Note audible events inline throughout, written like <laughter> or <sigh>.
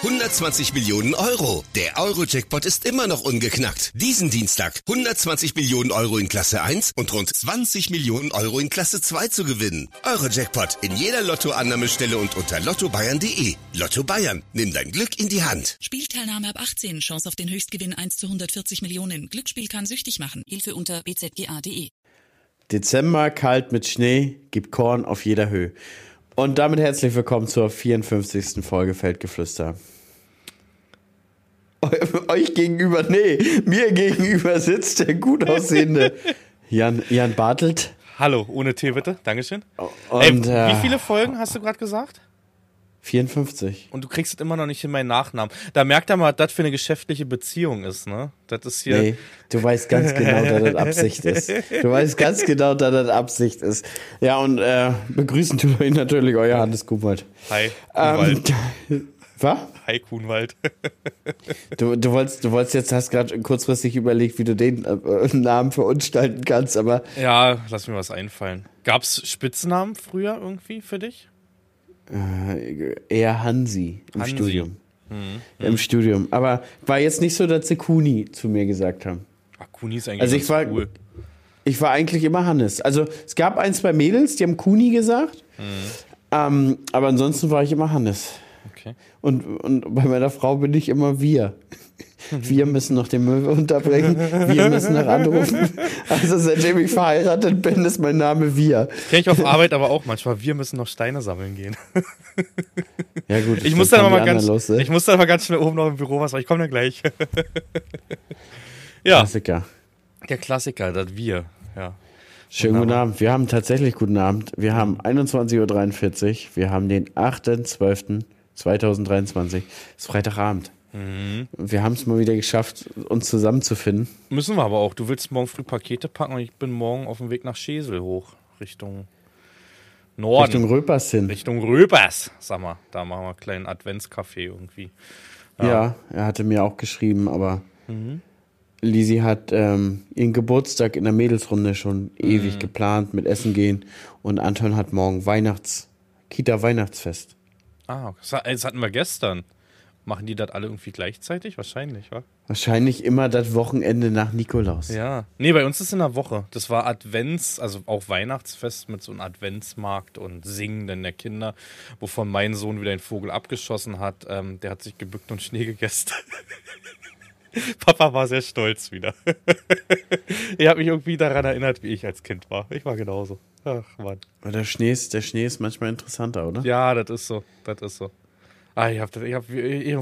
120 Millionen Euro. Der Euro-Jackpot ist immer noch ungeknackt. Diesen Dienstag 120 Millionen Euro in Klasse 1 und rund 20 Millionen Euro in Klasse 2 zu gewinnen. Euro-Jackpot in jeder Lottoannahmestelle und unter lottobayern.de. Lotto Bayern, nimm dein Glück in die Hand. Spielteilnahme ab 18. Chance auf den Höchstgewinn 1 zu 140 Millionen. Glücksspiel kann süchtig machen. Hilfe unter bzga.de. Dezember, kalt mit Schnee, gibt Korn auf jeder Höhe. Und damit herzlich willkommen zur 54. Folge Feldgeflüster. Euch gegenüber, nee, mir gegenüber sitzt der gut aussehende Jan, Jan Bartelt. Hallo, ohne Tee bitte, Dankeschön. Und, Ey, äh, wie viele Folgen hast du gerade gesagt? 54. Und du kriegst es immer noch nicht in meinen Nachnamen. Da merkt er mal, was das für eine geschäftliche Beziehung ist, ne? Das ist hier. Nee, du weißt ganz genau, dass das Absicht ist. Du weißt ganz genau, dass das Absicht ist. Ja, und äh, begrüßen tut euch natürlich euer Hannes Kuhwald. Hi, Ähm, Kuhnwald. <laughs> was? Hi, Kuhnwald. Du, du wolltest, du wolltest jetzt, hast gerade kurzfristig überlegt, wie du den äh, Namen verunstalten kannst, aber ja, lass mir was einfallen. Gab's Spitznamen früher irgendwie für dich? Äh, eher Hansi im Hansi. Studium. Im Studium. Aber war jetzt nicht so, dass sie Kuni zu mir gesagt haben. Ach, Kuni ist eigentlich Also ich war, cool. ich war eigentlich immer Hannes. Also es gab ein, zwei Mädels, die haben Kuni gesagt. Ähm, aber ansonsten war ich immer Hannes. Okay. Und, und bei meiner Frau bin ich immer wir. Wir müssen noch den Müll unterbringen. Wir müssen noch anrufen. <laughs> Also seitdem ich verheiratet bin, ist mein Name wir. Kenn ich auf Arbeit aber auch manchmal. Wir müssen noch Steine sammeln gehen. Ja gut. Ich muss dann aber die ganz, los, ne? ich muss dann mal ganz schnell oben noch im Büro was, aber ich komme dann gleich. <laughs> ja, Klassiker. der Klassiker, das Wir. Ja. Schönen guten Wunderbar. Abend. Wir haben tatsächlich guten Abend. Wir haben 21.43 Uhr. Wir haben den 8.12.2023. Es ist Freitagabend. Mhm. Wir haben es mal wieder geschafft, uns zusammenzufinden. Müssen wir aber auch. Du willst morgen früh Pakete packen und ich bin morgen auf dem Weg nach Schesel hoch. Richtung Norden. Richtung Röpers hin. Richtung Röpers. Sag mal, da machen wir einen kleinen Adventscafé irgendwie. Ja. er hatte mir auch geschrieben, aber Mhm. Lisi hat ähm, ihren Geburtstag in der Mädelsrunde schon Mhm. ewig geplant mit Essen gehen und Anton hat morgen Weihnachts Kita Weihnachtsfest. Ah, hat- das hatten wir gestern. Machen die das alle irgendwie gleichzeitig? Wahrscheinlich, wa? Wahrscheinlich immer das Wochenende nach Nikolaus. Ja. Nee, bei uns ist in der Woche. Das war Advents, also auch Weihnachtsfest mit so einem Adventsmarkt und Singen der Kinder, wovon mein Sohn wieder einen Vogel abgeschossen hat. Ähm, der hat sich gebückt und Schnee gegessen. <laughs> Papa war sehr stolz wieder. <laughs> er hat mich irgendwie daran erinnert, wie ich als Kind war. Ich war genauso. Ach, Mann. Aber der Schnee ist, der Schnee ist manchmal interessanter, oder? Ja, das ist so. Das ist so. Ah, ich hab, das- ich hab,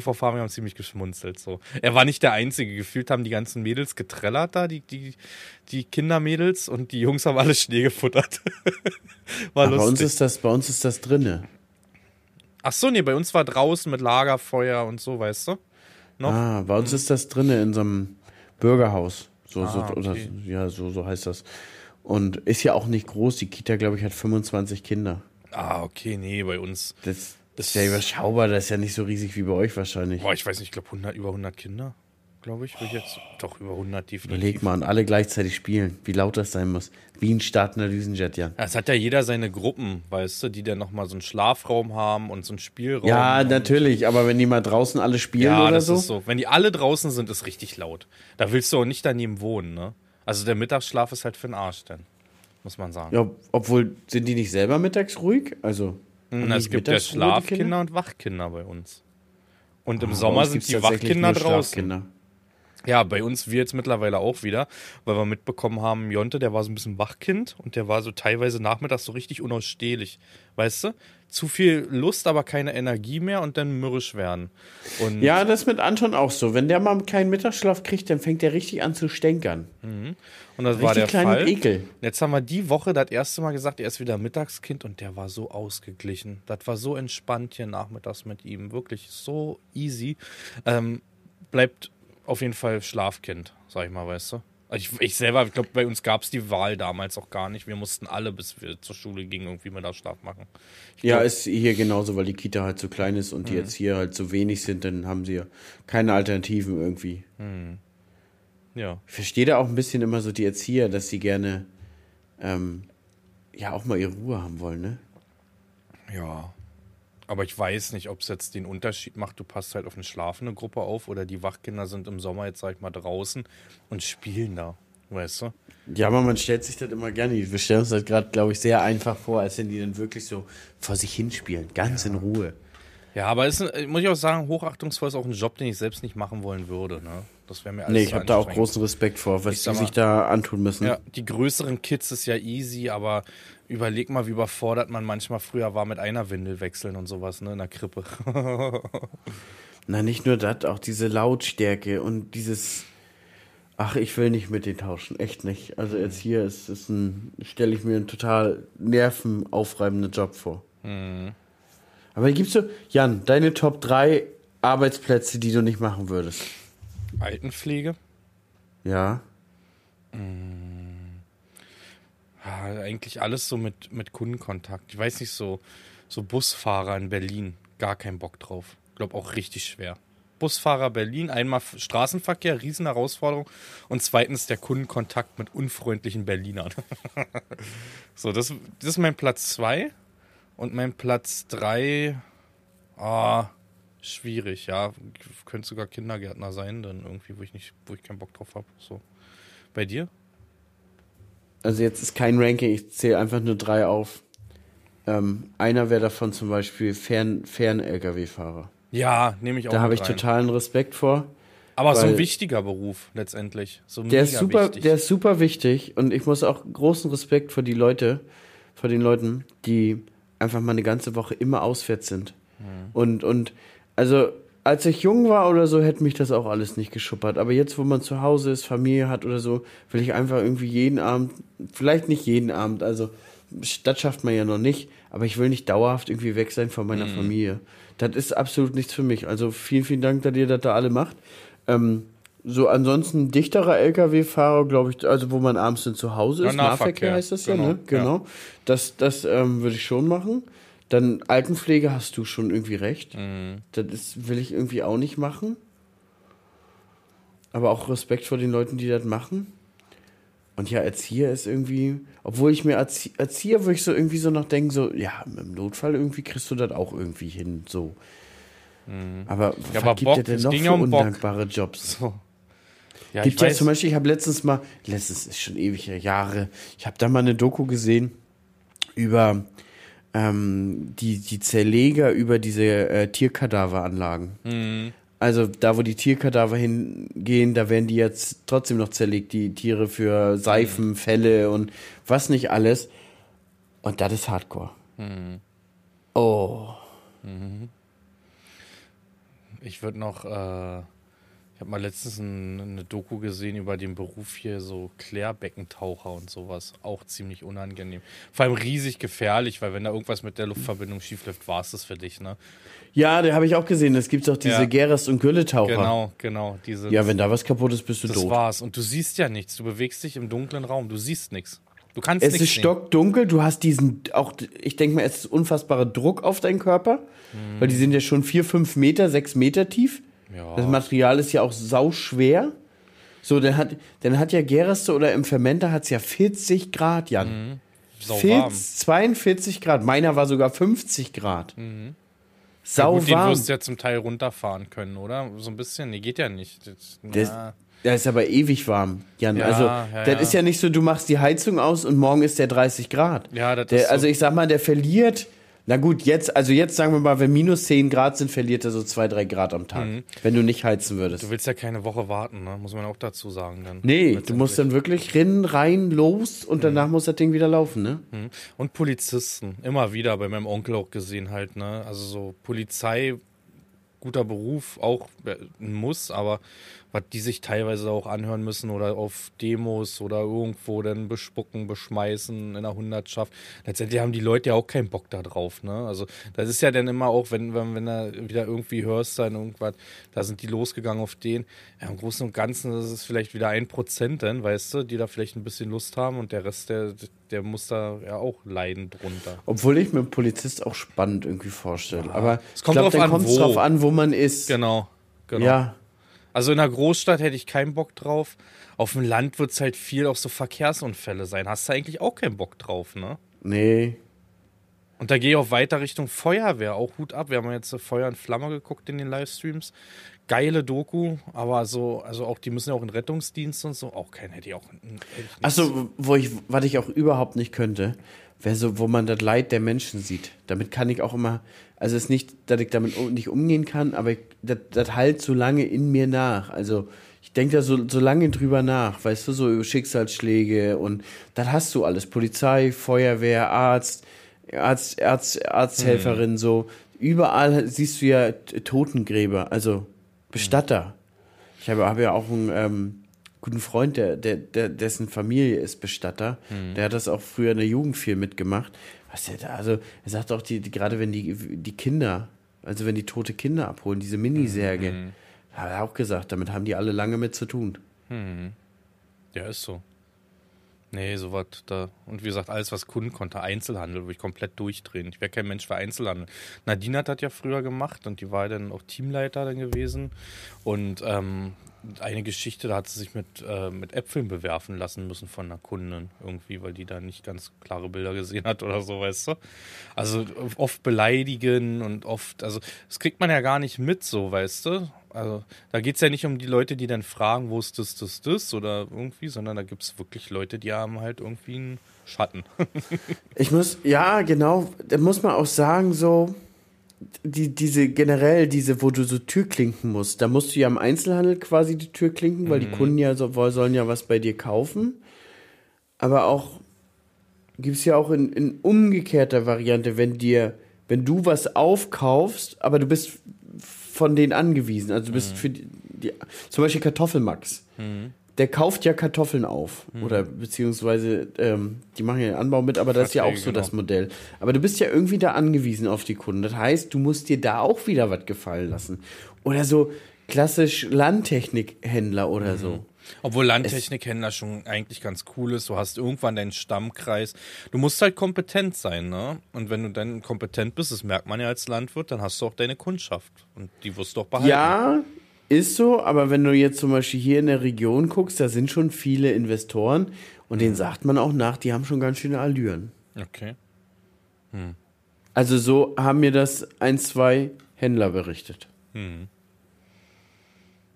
Frau Fabian haben ziemlich geschmunzelt. So. Er war nicht der Einzige. Gefühlt haben die ganzen Mädels getrellert da, die, die, die Kindermädels und die Jungs haben alle Schnee gefuttert. <laughs> war Ach, bei uns lustig. ist das, bei uns ist das drinne. Ach so, nee, bei uns war draußen mit Lagerfeuer und so, weißt du? Noch? Ah, bei uns ist das drinne in so einem Bürgerhaus. So, so, Ah, oder, okay. ja, so, so heißt das. Und ist ja auch nicht groß. Die Kita, glaube ich, hat 25 Kinder. Ah, okay, nee, bei uns. Das, Das- ist ja überschaubar. Das ist ja nicht so riesig wie bei euch wahrscheinlich. Boah, ich weiß nicht, ich glaube 100, über 100 Kinder, glaube ich. Will ich jetzt, doch, über 100 definitiv. Überleg mal, und alle gleichzeitig spielen. Wie laut das sein muss. Wie ein startender Düsenjet, Jan. Ja, Es hat ja jeder seine Gruppen, weißt du, die dann nochmal so einen Schlafraum haben und so einen Spielraum. Ja, natürlich. Aber wenn die mal draußen alle spielen Ja, oder das so. ist so. Wenn die alle draußen sind, ist richtig laut. Da willst du auch nicht daneben wohnen, ne? Also der Mittagsschlaf ist halt für den Arsch dann, muss man sagen. Ja, ob- obwohl, sind die nicht selber mittags ruhig? Also. Die es gibt ja? Schlafkinder und Wachkinder bei uns. Und im Ah, Sommer sind die Wachkinder draußen. Ja, bei uns wir jetzt mittlerweile auch wieder, weil wir mitbekommen haben, Jonte, der war so ein bisschen Wachkind und der war so teilweise nachmittags so richtig unausstehlich. Weißt du? Zu viel Lust, aber keine Energie mehr und dann mürrisch werden. Und Ja, das ist mit Anton auch so. Wenn der mal keinen Mittagsschlaf kriegt, dann fängt der richtig an zu stänkern. Und das war Richtig der klein Fall. und ekel. Und Jetzt haben wir die Woche das erste Mal gesagt, er ist wieder Mittagskind und der war so ausgeglichen. Das war so entspannt hier nachmittags mit ihm. Wirklich so easy. Ähm, bleibt auf jeden Fall Schlafkind, sag ich mal, weißt du. Ich, ich selber, ich glaube, bei uns gab es die Wahl damals auch gar nicht. Wir mussten alle, bis wir zur Schule gingen, irgendwie Mittagsschlaf machen. Ich Ja, glaub- ist hier genauso, weil die Kita halt so klein ist und die jetzt hier halt so wenig sind, dann haben sie ja keine Alternativen irgendwie. ja. Ich verstehe da auch ein bisschen immer so die Erzieher, dass sie gerne ähm, ja auch mal ihre Ruhe haben wollen, ne? Ja. Aber ich weiß nicht, ob es jetzt den Unterschied macht, du passt halt auf eine schlafende Gruppe auf oder die Wachkinder sind im Sommer jetzt, sag ich mal, draußen und spielen da. Weißt du? Ja, aber man stellt sich das immer gerne. Wir stellen uns das gerade, glaube ich, sehr einfach vor, als wenn die dann wirklich so vor sich hinspielen, ganz in Ruhe. Ja, aber ist, ein- muss ich auch sagen, hochachtungsvoll ist auch ein Job, den ich selbst nicht machen wollen würde. Ne? Das wäre mir alles Nee, ich habe da auch großen Respekt vor, was mal- sich da antun müssen. Ja, die größeren Kids ist ja easy, aber überleg mal, wie überfordert man manchmal früher war mit einer Windel wechseln und sowas, ne, in der Krippe. <laughs> Na, nicht nur das, auch diese Lautstärke und dieses. Ach, ich will nicht mit denen tauschen, echt nicht. Also jetzt hier ist es ein, stelle ich mir einen total nervenaufreibenden Job vor. Aber gibt's so, Jan, deine Top 3 Arbeitsplätze, die du nicht machen würdest? Altenpflege? Ja. Ja, eigentlich alles so mit, mit Kundenkontakt. Ich weiß nicht, so, so Busfahrer in Berlin, gar keinen Bock drauf. Glaub auch richtig schwer. Busfahrer Berlin, einmal Straßenverkehr, Riesenherausforderung und zweitens der Kundenkontakt mit unfreundlichen Berlinern. <laughs> so, das, das ist mein Platz zwei und mein Platz drei, ah, schwierig, ja. Könnte sogar Kindergärtner sein, dann irgendwie, wo ich nicht, wo ich keinen Bock drauf habe. So. Bei dir? Also jetzt ist kein Ranking, ich zähle einfach nur drei auf. Ähm, einer wäre davon zum Beispiel Fern- Fern-LKW-Fahrer. Ja, nehme ich auch da habe ich rein. totalen Respekt vor. Aber so ein wichtiger Beruf letztendlich. So Der ist super, wichtig. der ist super wichtig und ich muss auch großen Respekt vor die Leute, vor den Leuten, die einfach mal eine ganze Woche immer auswärts sind. Und, und also als ich jung war oder so, hätte mich das auch alles nicht geschuppert. Aber jetzt, wo man zu Hause ist, Familie hat oder so, will ich einfach irgendwie jeden Abend, vielleicht nicht jeden Abend, also das schafft man ja noch nicht, aber ich will nicht dauerhaft irgendwie weg sein von meiner Familie. Das ist absolut nichts für mich. Also vielen, vielen Dank, dass ihr das da alle macht. Ähm, so ansonsten dichterer LKW-Fahrer, glaube ich, also wo man abends dann zu Hause Ja, ist, Nahverkehr, Nahverkehr heißt das genau, ja, ne? Genau. Das, das ähm, würde ich schon machen. Dann Altenpflege hast du schon irgendwie recht. Mhm. Das ist, will ich irgendwie auch nicht machen. Aber auch Respekt vor den Leuten, die das machen. Und ja, Erzieher ist irgendwie, obwohl ich mir Erzie Erzieher, würde ich so irgendwie so noch denken, so, ja, im Notfall irgendwie kriegst du das auch irgendwie hin, so. Aber Mhm. Ja, was aber gibt Bock, denn noch für ja um Bock. undankbare Jobs? So. Ja, Gibt ich ja weiß, zum Beispiel, ich habe letztens mal, letztens ist schon ewig her, Jahre, ich habe da mal eine Doku gesehen über ähm, die, die Zerleger über diese äh, Tierkadaveranlagen. Mhm. Also da, wo die Tierkadaver hingehen, da werden die jetzt trotzdem noch zerlegt, die Tiere für Seifen, Felle und was nicht alles. Und das ist Hardcore. Mhm. Oh. ich würde noch, äh, ich habe mal letztens ein, eine Doku gesehen über den Beruf hier, so Klärbeckentaucher und sowas. Auch ziemlich unangenehm. Vor allem riesig gefährlich, weil wenn da irgendwas mit der Luftverbindung schiefläuft, war es das für dich, ne? Ja, da habe ich auch gesehen. Es gibt doch diese Ja. Gerest- und Gülletaucher. Genau, genau. Diese, Ja, wenn da was kaputt ist, bist du das tot. war's. Und du siehst ja nichts. Du bewegst dich im dunklen Raum. Du siehst nichts. Du kannst Es ist stockdunkel, du hast diesen, auch, ich denke mal, es ist unfassbarer Druck auf deinen Körper, weil die sind ja schon vier, fünf Meter, sechs Meter tief. Ja. Das Material ist ja auch sauschwer. So, dann hat, dann hat ja Gereste oder im Fermenter hat es ja 40 Grad, Jan. Sau 40, warm. 42 Grad. Meiner war sogar 50 Grad. Ja, Sau gut, den warm. wirst du ja zum Teil runterfahren können, oder? So ein bisschen. Nee, geht ja nicht. Das, Das, der ist aber ewig warm, Jan. Ja, also, ja, das ja. ist ja nicht so, du machst die Heizung aus und morgen ist der 30 Grad. Ja, das der, ist so. Also, ich sag mal, der verliert, na gut, jetzt, also jetzt sagen wir mal, wenn minus 10 Grad sind, verliert er so 2, 3 Grad am Tag. Wenn du nicht heizen würdest. Mhm. Du willst ja keine Woche warten, ne? Muss man auch dazu sagen dann. Nee, du musst dann wirklich rennen, rein, los und danach muss das Ding wieder laufen, ne? Mhm. Und Polizisten, immer wieder bei meinem Onkel auch gesehen halt, ne? Also so Polizei, guter Beruf, auch äh, ein Muss, aber was die sich teilweise auch anhören müssen oder auf Demos oder irgendwo dann bespucken, beschmeißen in der Hundertschaft. Letztendlich haben die Leute ja auch keinen Bock da drauf, ne? Also das ist ja dann immer auch, wenn, wenn, wenn du wieder irgendwie hörst, dann irgendwas, da sind die losgegangen auf den. Ja, im Großen und Ganzen ist es vielleicht wieder ein Prozent dann, weißt du, die da vielleicht ein bisschen Lust haben und der Rest, der, der muss da ja auch leiden drunter. Obwohl ich mir einen Polizist auch spannend irgendwie vorstelle. Aber Es kommt ich drauf an, kommt es wo. drauf an, wo man ist. Genau. genau. Ja. Also in einer Großstadt hätte ich keinen Bock drauf. Auf dem Land wird es halt viel auch so Verkehrsunfälle sein. Hast du eigentlich auch keinen Bock drauf, ne? Nee. Und da gehe ich auch weiter Richtung Feuerwehr, auch Hut ab. Wir haben jetzt Feuer und Flamme geguckt in den Livestreams. Geile Doku, aber so, also auch, die müssen ja auch in Rettungsdienst und so. Auch kein hätte ich auch. Achso, wo ich, was ich auch überhaupt nicht könnte, so, wo man das Leid der Menschen sieht. Damit kann ich auch immer, also es ist nicht, dass ich damit nicht umgehen kann, aber ich, das, das halt so lange in mir nach. Also ich denke da so, so lange drüber nach, weißt du, so über Schicksalsschläge und das hast du alles. Polizei, Feuerwehr, Arzt, Arzt, Arzt Arzthelferin, hm. so. Überall siehst du ja Totengräber, also Bestatter. Ich habe, habe ja auch einen ähm, guten Freund, der, der, der, dessen Familie ist Bestatter. Mhm. Der hat das auch früher in der Jugend viel mitgemacht. Was der da, also er sagt auch, die, die, gerade wenn die, die Kinder, also wenn die tote Kinder abholen, diese Minisärge, mhm. hat er auch gesagt, damit haben die alle lange mit zu tun. Mhm. Ja, ist so. Nee, sowas da. Und wie gesagt, alles, was Kunden konnte, Einzelhandel, würde ich komplett durchdrehen. Ich wäre kein Mensch für Einzelhandel. Nadine hat das ja früher gemacht und die war dann auch Teamleiter dann gewesen. Und ähm, eine Geschichte, da hat sie sich mit, äh, mit Äpfeln bewerfen lassen müssen von einer Kundin irgendwie, weil die da nicht ganz klare Bilder gesehen hat oder so, weißt du? Also oft beleidigen und oft, also das kriegt man ja gar nicht mit, so, weißt du? Also da geht es ja nicht um die Leute, die dann fragen, wo ist das, das, das oder irgendwie, sondern da gibt es wirklich Leute, die haben halt irgendwie einen Schatten. <laughs> ich muss, ja, genau, da muss man auch sagen, so, die, diese generell, diese, wo du so Türklinken musst, da musst du ja im Einzelhandel quasi die Tür klinken, weil mhm. die Kunden ja so, sollen ja was bei dir kaufen. Aber auch gibt es ja auch in, in umgekehrter Variante, wenn dir, wenn du was aufkaufst, aber du bist von denen angewiesen. Also du bist mhm. für die, die, zum Beispiel Kartoffelmax. Mhm der kauft ja Kartoffeln auf. Mhm. Oder beziehungsweise, ähm, die machen ja den Anbau mit, aber das ist ja auch so genau. das Modell. Aber du bist ja irgendwie da angewiesen auf die Kunden. Das heißt, du musst dir da auch wieder was gefallen lassen. Oder so klassisch Landtechnikhändler oder mhm. so. Obwohl Landtechnikhändler schon eigentlich ganz cool ist. Du hast irgendwann deinen Stammkreis. Du musst halt kompetent sein, ne? Und wenn du dann kompetent bist, das merkt man ja als Landwirt, dann hast du auch deine Kundschaft. Und die wirst du auch behalten. Ja, ist so, aber wenn du jetzt zum Beispiel hier in der Region guckst, da sind schon viele Investoren und denen mhm. sagt man auch nach, die haben schon ganz schöne Allüren. Okay. Hm. Also so haben mir das ein, zwei Händler berichtet. Hm.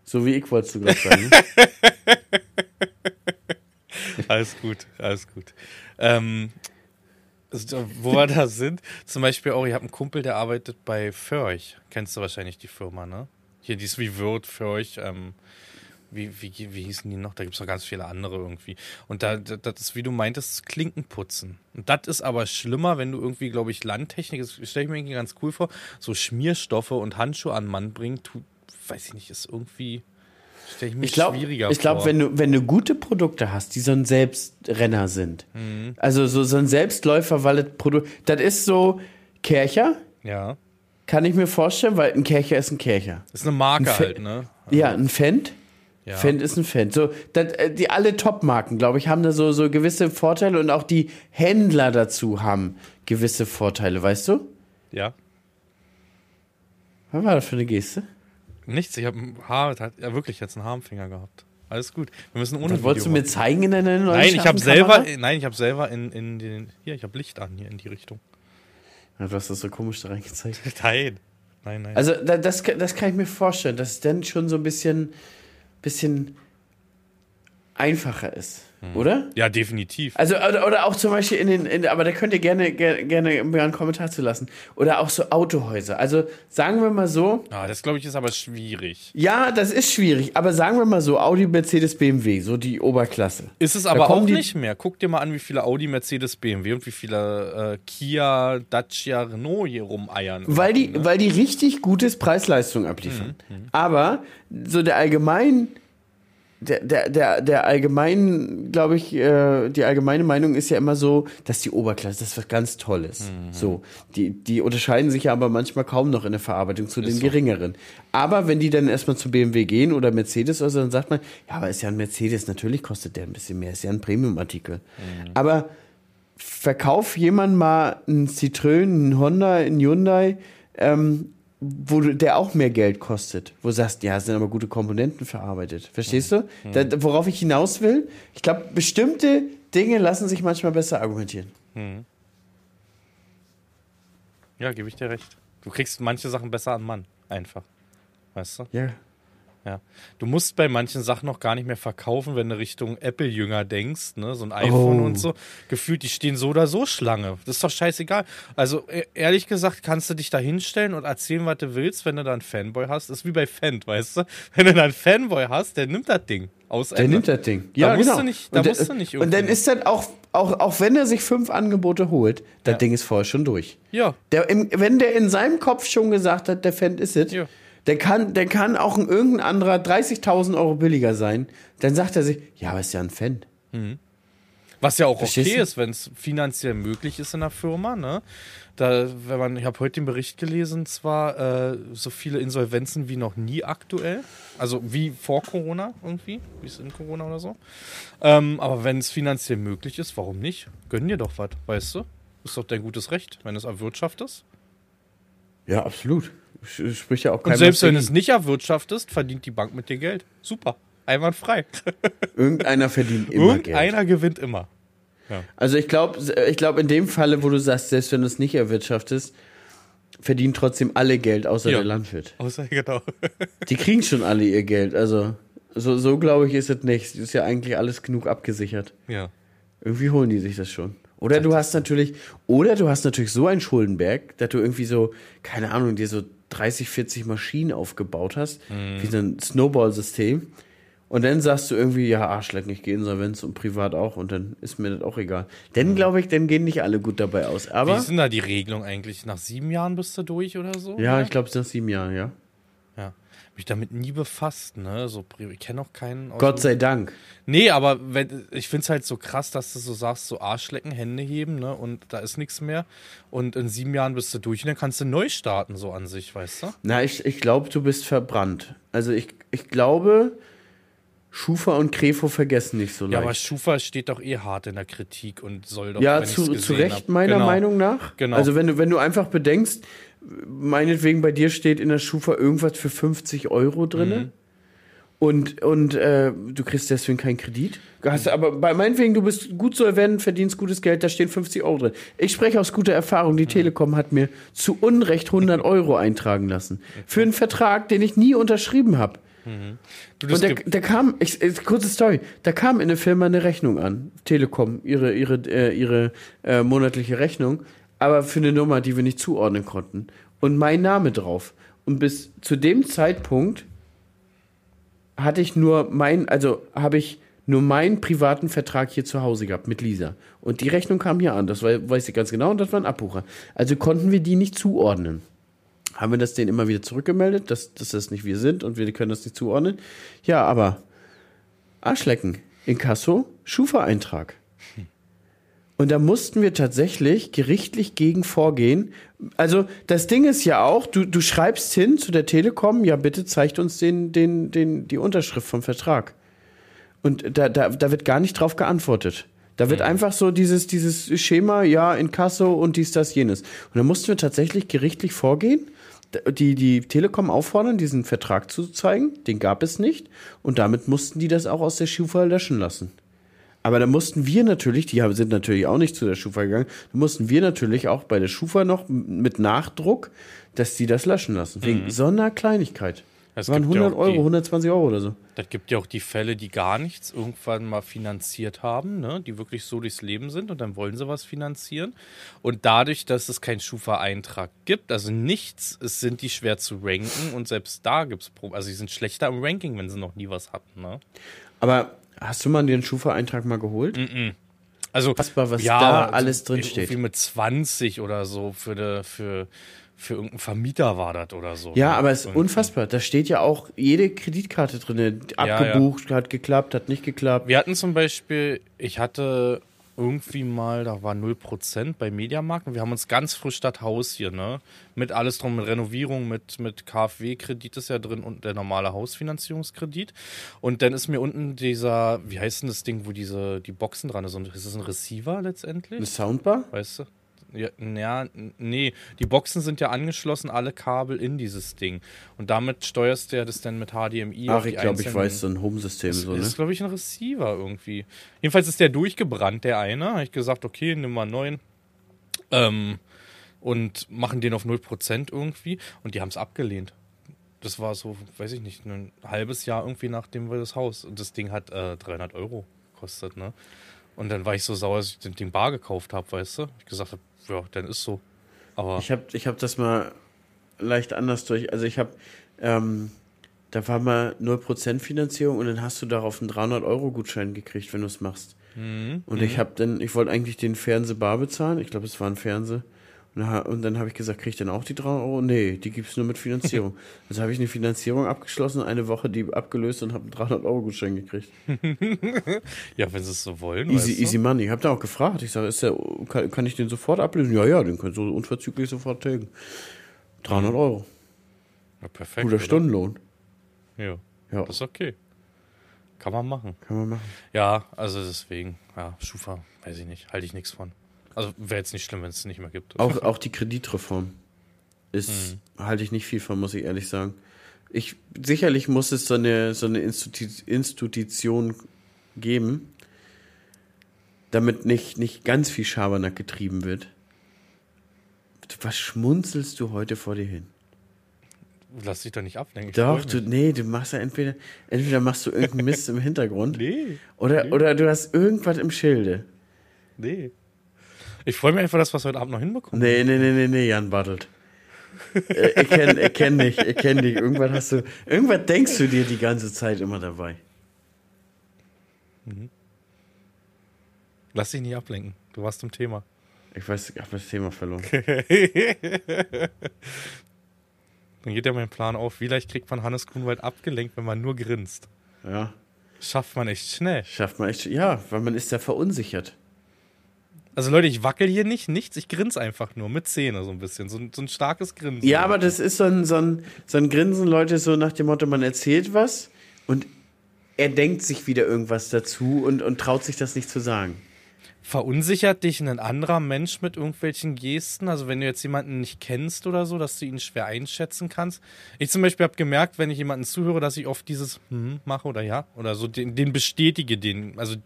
So wie ich wolltest du gerade sagen. Ne? <laughs> alles gut, alles gut. Ähm, also, wo wir da sind, zum Beispiel auch, ich habe einen Kumpel, der arbeitet bei Förch. Kennst du wahrscheinlich die Firma, ne? Hier, die ist wie Word für euch. Ähm, wie, wie, wie hießen die noch? Da gibt es noch ganz viele andere irgendwie. Und da, das ist, wie du meintest, Klinkenputzen. Und das ist aber schlimmer, wenn du irgendwie, glaube ich, Landtechnik, das stelle ich mir irgendwie ganz cool vor, so Schmierstoffe und Handschuhe an Mann bringen, tut, weiß ich nicht, ist irgendwie. Stelle ich mir ich glaub, schwieriger ich glaube, wenn du, wenn du gute Produkte hast, die so ein Selbstrenner sind, mhm. also so, so ein Selbstläufer, weil das Produkt, das ist so Kercher. Ja kann ich mir vorstellen, weil ein Kercher ist ein Kercher. Ist eine Marke halt, ne? Also ja, ein Fendt. Ja. Fendt ist ein Fendt. So, das, äh, die alle Top-Marken, glaube ich, haben da so, so gewisse Vorteile und auch die Händler dazu haben gewisse Vorteile, weißt du? Ja. Was war das für eine Geste? Nichts, ich habe ein Haar, ja wirklich jetzt einen Haar im Finger gehabt. Alles gut. Wir müssen ohne. Das wolltest du mir zeigen in deiner neuen Nein, ich habe selber, nein, ich habe selber in, in den, hier, ich habe Licht an hier in die Richtung. Ja, du hast das so komisch da reingezeigt. <laughs> Nein. Nein, nein. Also das, das kann ich mir vorstellen, dass es dann schon so ein bisschen, bisschen einfacher ist. Mhm. Oder? Ja, definitiv. Also, oder, oder auch zum Beispiel in den, in, aber da könnt ihr gerne, gerne, gerne einen Kommentar zu lassen. Oder auch so Autohäuser. Also, sagen wir mal so. Ah, das glaube ich ist aber schwierig. Ja, das ist schwierig. Aber sagen wir mal so, Audi, Mercedes, BMW, so die Oberklasse. Ist es aber auch nicht mehr. Guck dir mal an, wie viele Audi, Mercedes, BMW und wie viele äh, Kia, Dacia, Renault hier rumeiern. Weil die, ne? weil die richtig gutes Preis-Leistung abliefern. Mhm, mhm. Aber so der allgemein der, der, der, der allgemeinen, glaube ich, äh, die allgemeine Meinung ist ja immer so, dass die Oberklasse, das was ganz Tolles. Mhm. So, die, die unterscheiden sich ja aber manchmal kaum noch in der Verarbeitung zu ist den so. geringeren. Aber wenn die dann erstmal zu BMW gehen oder Mercedes oder so, dann sagt man, ja, aber ist ja ein Mercedes, natürlich kostet der ein bisschen mehr, ist ja ein Premium-Artikel. Mhm. Aber verkauf jemand mal einen Citroën, einen Honda, einen Hyundai, ähm, wo du, der auch mehr Geld kostet, wo du sagst, ja, es sind aber gute Komponenten verarbeitet. Verstehst du? Mhm. Da, worauf ich hinaus will? Ich glaube, bestimmte Dinge lassen sich manchmal besser argumentieren. Mhm. Ja, gebe ich dir recht. Du kriegst manche Sachen besser an Mann. Einfach. Weißt du? Ja. Ja. Du musst bei manchen Sachen noch gar nicht mehr verkaufen, wenn du Richtung Apple-Jünger denkst, ne? So ein iPhone Oh. und so. Gefühlt, die stehen so oder so Schlange. Das ist doch scheißegal. Also, e- ehrlich gesagt, kannst du dich da hinstellen und erzählen, was du willst, wenn du da einen Fanboy hast. Das ist wie bei Fendt, weißt du? Wenn du da einen Fanboy hast, der nimmt das Ding. Aus Der nimmt das Ding. Da musst du nicht- da und, musst der- du nicht und dann irgendwie- ist das auch, auch, auch wenn er sich fünf Angebote holt, das Ja. Ding ist vorher schon durch. Ja. Der, im, wenn der in seinem Kopf schon gesagt hat, der Fan ist es, Ja. Der, kann, der kann auch ein irgendein anderer 30.000 Euro billiger sein. Dann sagt er sich, ja, aber ist ja ein Fan. Was ja auch Verstehst okay ist, wenn es finanziell möglich ist in der Firma, ne? Da, wenn man, ich habe heute den Bericht gelesen, zwar äh, so viele Insolvenzen wie noch nie aktuell, also wie vor Corona irgendwie, wie es in Corona oder so. Ähm, aber wenn es finanziell möglich ist, warum nicht? Gönn dir doch was, weißt du? Ist doch dein gutes Recht, wenn es erwirtschaftest. Ja, absolut. Spricht ja auch Und kein selbst wenn es nicht erwirtschaftest, verdient die Bank mit dir Geld. Super. Einwandfrei. <laughs> Irgendeiner verdient immer Geld. Irgendeiner gewinnt immer. Also ich glaube, ich glaube in dem Falle, wo du sagst, selbst wenn du es nicht erwirtschaftest, verdienen trotzdem alle Geld, außer Ja. der Landwirt. Außer, <laughs> genau. Die kriegen schon alle ihr Geld. Also so, so glaube ich, ist es nicht. Ist ja eigentlich alles genug abgesichert. ja. Irgendwie holen die sich das schon. Oder du hast natürlich, oder du hast natürlich so einen Schuldenberg, dass du irgendwie so, keine Ahnung, dir so 30, 40 Maschinen aufgebaut hast, wie so ein Snowball-System. Und dann sagst du irgendwie, ja, Arschlecken, ich gehe Insolvenz und privat auch und dann ist mir das auch egal. Dann glaube ich, dann gehen nicht alle gut dabei aus. Wie Aber, ist denn da die Regelung eigentlich? Nach sieben Jahren bist du durch oder so? ja, oder? ich glaube, es sind sieben Jahre, ja. Mich damit nie befasst, ne? So, ich kenne auch keinen. Gott sei Dank. Nee, aber wenn, ich finde es halt so krass, dass du so sagst, so Arschlecken, Hände heben, ne? Und da ist nichts mehr. Und in sieben Jahren bist du durch und dann kannst du neu starten, so an sich, weißt du? Na, ich, ich glaube, du bist verbrannt. Also ich, ich glaube, Schufa und Krefo vergessen nicht so Ja, aber leicht. Schufa steht doch eh hart in der Kritik und soll doch. Ja, zu, zu Recht hab- meiner genau. Meinung nach. Genau. Also wenn du, wenn du einfach bedenkst, meinetwegen bei dir steht in der Schufa irgendwas für 50 Euro drin. Mhm. Und, und äh, du kriegst deswegen keinen Kredit. Hast, aber bei meinetwegen, du bist gut solvent, verdienst gutes Geld, da stehen 50 Euro drin. Ich spreche aus guter Erfahrung. Mhm. Die Telekom hat mir zu Unrecht 100 Euro eintragen lassen. Für einen Vertrag, den ich nie unterschrieben habe. Du, das Und da, da kam, ich, kurze Story, da kam in der Firma eine Rechnung an, Telekom, ihre, ihre, äh, ihre äh, monatliche Rechnung, aber für eine Nummer, die wir nicht zuordnen konnten. Und mein Name drauf. Und bis zu dem Zeitpunkt hatte ich nur mein, also habe ich nur meinen privaten Vertrag hier zu Hause gehabt mit Lisa. Und die Rechnung kam hier an, das weiß ich ganz genau, und das war ein Abbucher. Also konnten wir die nicht zuordnen haben wir das denen immer wieder zurückgemeldet, dass, dass das nicht wir sind und wir können das nicht zuordnen. Ja, aber Arschlecken, Inkasso, Schufa-Eintrag. Und da mussten wir tatsächlich gerichtlich gegen vorgehen. Also das Ding ist ja auch, du, du schreibst hin zu der Telekom, ja bitte zeigt uns den, den, den, die Unterschrift vom Vertrag. Und da, da, da wird gar nicht drauf geantwortet. Da wird einfach so dieses, dieses Schema, ja, in Kasso und dies, das, jenes. Und da mussten wir tatsächlich gerichtlich vorgehen, die, die Telekom auffordern, diesen Vertrag zu zeigen. Den gab es nicht. Und damit mussten die das auch aus der Schufa löschen lassen. Aber da mussten wir natürlich, die sind natürlich auch nicht zu der Schufa gegangen, da mussten wir natürlich auch bei der Schufa noch mit Nachdruck, dass die das löschen lassen. Wegen so einer Kleinigkeit. Es Das waren gibt ja 100 auch die- Euro, 120 Euro oder so. Das gibt ja auch die Fälle, die gar nichts irgendwann mal finanziert haben, ne? die wirklich so durchs Leben sind und dann wollen sie was finanzieren. Und dadurch, dass es keinen Schufa-Eintrag gibt, also nichts, es sind die schwer zu ranken und selbst da gibt es Probleme. Also sie sind schlechter im Ranking, wenn sie noch nie was hatten. Ne? Aber hast du mal den Schufa-Eintrag mal geholt? Also Unfassbar, was da alles drin irgendwie steht. mit 20 oder so für, de, für, für irgendeinen Vermieter war das oder so. Ja, ne? aber es ist Irgendwie. unfassbar. Da steht ja auch jede Kreditkarte drin. ja. Abgebucht, hat geklappt, hat nicht geklappt. Wir hatten zum Beispiel, ich hatte irgendwie mal, da war 0% bei Mediamarkt und wir haben uns ganz frisch das Haus hier, ne? Mit alles drum, mit Renovierung, mit, mit KfW-Kredit ist ja drin und der normale Hausfinanzierungskredit. Und dann ist mir unten dieser, wie heißt denn das Ding, wo diese, die Boxen dran sind? Ist das ein Receiver letztendlich? Eine Soundbar? Weißt du? Ja, ja, nee, die Boxen sind ja angeschlossen, alle Kabel in dieses Ding. Und damit steuerst du ja das dann mit HDMI. Ach, ich glaube, ich weiß, so ein Home-System so, das ne? ist, glaube ich, ein Receiver irgendwie. Jedenfalls ist der durchgebrannt, der eine. Habe ich gesagt, okay, nimm mal einen neuen. Ähm, und machen den auf 0% irgendwie und die haben es abgelehnt. Das war so, weiß ich nicht, ein halbes Jahr irgendwie nachdem wir das Haus und das Ding hat äh, 300 Euro gekostet, ne? Und dann war ich so sauer, dass ich den Ding bar gekauft habe, weißt du? Ich gesagt habe, ja, dann ist so. Aber Ich habe ich hab das mal leicht anders durch. Also ich habe, ähm, da war mal 0% Finanzierung und dann hast du darauf einen 300-Euro-Gutschein gekriegt, wenn du es machst. Und ich habe dann, ich wollte eigentlich den Fernsehbar bezahlen. Ich glaube, es war ein Fernseher. Und, dann habe ich gesagt, krieg ich dann auch die 300 Euro? Nee, die gibt's nur mit Finanzierung. <laughs> also habe ich eine Finanzierung abgeschlossen, eine Woche die abgelöst und habe einen 300-Euro-Gutschein gekriegt. <laughs> ja, wenn sie es so wollen. Easy, weißt du? easy money. Ich habe da auch gefragt. Ich sage, kann, kann ich den sofort ablösen? Ja, ja, den kannst du unverzüglich sofort tilgen. 300 Euro. Ja, perfekt. Guter oder? Stundenlohn. Ja, Ja, das ist okay. Kann man machen. kann man machen. Ja, also deswegen, ja, Schufa, weiß ich nicht, halte ich nichts von. Also wäre jetzt nicht schlimm, wenn es nicht mehr gibt. Auch, auch die Kreditreform ist, halte ich nicht viel von, muss ich ehrlich sagen. Ich, sicherlich muss es so eine, so eine Institu Institution geben, damit nicht, nicht ganz viel Schabernack getrieben wird. Was schmunzelst du heute vor dir hin? Lass dich doch nicht ablenken. Doch, du, nee, du machst ja entweder, entweder machst du irgendeinen Mist im Hintergrund <laughs> Nee, oder, nee. oder du hast irgendwas im Schilde. nee. Ich freue mich einfach, dass wir es heute Abend noch hinbekommen. Nee, nee, nee, nee, nee, Jan Bartelt. Äh, ich kenne ich kenn dich, ich kenne dich. Irgendwas hast du, irgendwas denkst du dir die ganze Zeit immer dabei. Lass dich nicht ablenken. Du warst im Thema. Ich weiß, ich habe das Thema verloren. <laughs> Dann geht ja mein Plan auf. Wie leicht kriegt man Hannes Grunwald abgelenkt, wenn man nur grinst? Ja, Schafft man echt schnell. schafft man echt, ja, weil man ist ja verunsichert. Also Leute, ich wackel hier nicht, nichts. Ich grins einfach nur mit Zähne so ein bisschen. So, ein- so ein starkes Grinsen. Ja, aber das ist so ein, so, ein, so ein Grinsen, Leute, so nach dem Motto, man erzählt was und er denkt sich wieder irgendwas dazu und, und traut sich das nicht zu sagen. Verunsichert dich ein anderer Mensch mit irgendwelchen Gesten? Also wenn du jetzt jemanden nicht kennst oder so, dass du ihn schwer einschätzen kannst? Ich zum Beispiel habe gemerkt, wenn ich jemanden zuhöre, dass ich oft dieses hm mache oder ja oder so den, den bestätige, den also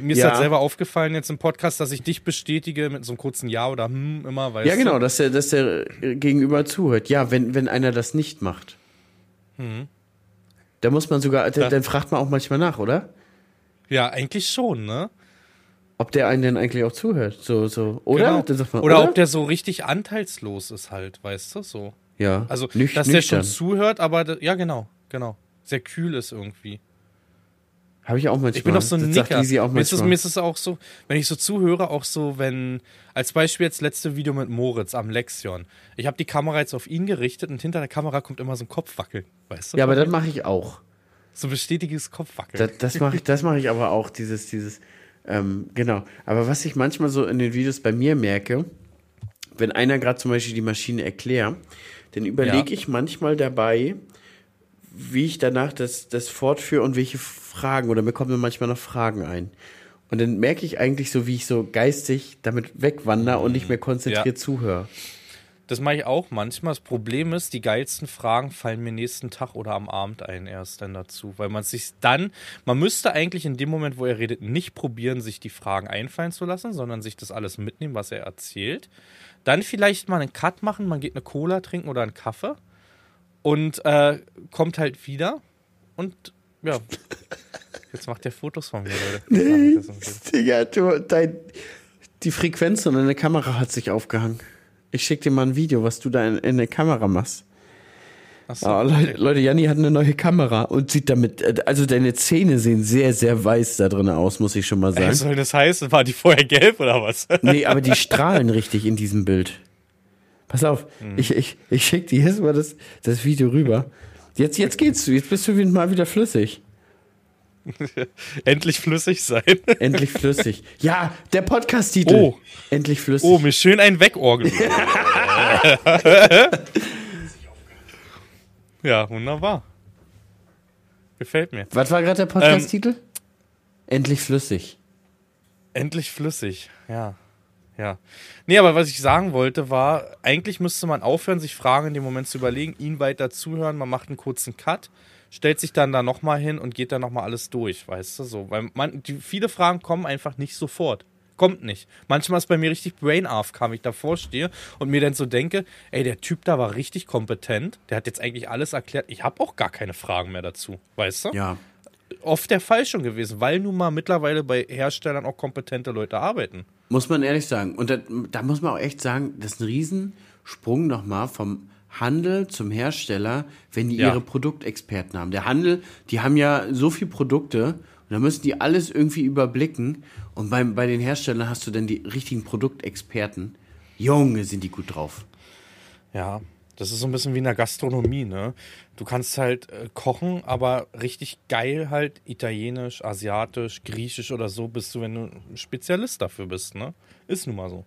mir ist Ja. halt selber aufgefallen jetzt im Podcast, dass ich dich bestätige mit so einem kurzen Ja oder hm immer, weißt Ja, genau, dass der, dass der Gegenüber zuhört. Ja, wenn, wenn einer das nicht macht. Da muss man sogar, dann, dann fragt man auch manchmal nach, oder? Ja, eigentlich schon, ne? Ob der einen denn eigentlich auch zuhört. So, so. Oder? Genau. Man, oder, ob der so richtig anteilslos ist halt, weißt du, so. ja. Also, Nüch- dass der schon nüchtern. zuhört, aber da- ja, genau, genau. Sehr kühl ist irgendwie. Habe ich auch manchmal. Ich bin doch so ein das Nicker. Lisi auch mir, ist es, mir ist es auch so, wenn ich so zuhöre, auch so, wenn, als Beispiel jetzt letzte Video mit Moritz am Lexion. Ich habe die Kamera jetzt auf ihn gerichtet und hinter der Kamera kommt immer so ein Kopfwackeln, weißt du? Ja, aber das mache ich auch. so bestätiges Kopfwackeln. Das, das mache ich, das mache ich aber auch, dieses, dieses, ähm, genau. Aber was ich manchmal so in den Videos bei mir merke, wenn einer gerade zum Beispiel die Maschine erklärt, dann überlege Ja. ich manchmal dabei, wie ich danach das, das fortführe und welche Fragen, oder mir kommen manchmal noch Fragen ein. Und dann merke ich eigentlich so, wie ich so geistig damit wegwandere und nicht mehr konzentriert Ja. zuhöre. Das mache ich auch manchmal. Das Problem ist, die geilsten Fragen fallen mir nächsten Tag oder am Abend ein erst dann dazu, weil man sich dann, man müsste eigentlich in dem Moment, wo er redet, nicht probieren, sich die Fragen einfallen zu lassen, sondern sich das alles mitnehmen, was er erzählt. Dann vielleicht mal einen Cut machen, man geht eine Cola trinken oder einen Kaffee und äh, kommt halt wieder und ja. <laughs> Jetzt macht der Fotos von mir, Leute. Nee. Digga, du, dein, die Frequenz und deine Kamera hat sich aufgehangen. Ich schick dir mal ein Video, was du da in, in der Kamera machst. Achso, Ah, Leute, Leute, Janni hat eine neue Kamera und sieht damit, äh, also deine Zähne sehen sehr, sehr weiß da drin aus, muss ich schon mal Was sagen. soll das heißen? War die vorher gelb oder was? Nee, aber die <laughs> strahlen richtig in diesem Bild. Pass auf, ich, ich, ich schick dir jetzt mal das, das Video rüber. Jetzt, jetzt geht's jetzt bist du mal wieder flüssig. <laughs> Endlich flüssig sein. <laughs> Endlich flüssig. Ja, der Podcast-Titel. Oh. Endlich flüssig. Oh, mir schön ein Wegorgel. <laughs> ja, wunderbar. Gefällt mir. Was war gerade der Podcast-Titel? Endlich flüssig. Endlich flüssig, ja. Ja. Nee, aber was ich sagen wollte, war, eigentlich müsste man aufhören, sich Fragen in dem Moment zu überlegen, ihn weiter zuhören, man macht einen kurzen Cut, stellt sich dann da nochmal hin und geht dann nochmal alles durch, weißt du, so. Weil man, die, viele Fragen kommen einfach nicht sofort. Kommt nicht. Manchmal ist bei mir richtig Brain AFK, wenn ich davor stehe und mir dann so denke, ey, der Typ da war richtig kompetent, der hat jetzt eigentlich alles erklärt. Ich habe auch gar keine Fragen mehr dazu, weißt du? Ja. Oft der Fall schon gewesen, weil nun mal mittlerweile bei Herstellern auch kompetente Leute arbeiten. Muss man ehrlich sagen. Und da, da muss man auch echt sagen, das ist ein Riesensprung nochmal vom Handel zum Hersteller, wenn die Ja. ihre Produktexperten haben. Der Handel, die haben ja so viele Produkte und da müssen die alles irgendwie überblicken. Und beim, bei den Herstellern hast du dann die richtigen Produktexperten. Junge, sind die gut drauf. Ja, das ist so ein bisschen wie in der Gastronomie, ne? Du kannst halt äh, kochen, aber richtig geil halt italienisch, asiatisch, griechisch oder so bist du, wenn du ein Spezialist dafür bist, ne? Ist nun mal so.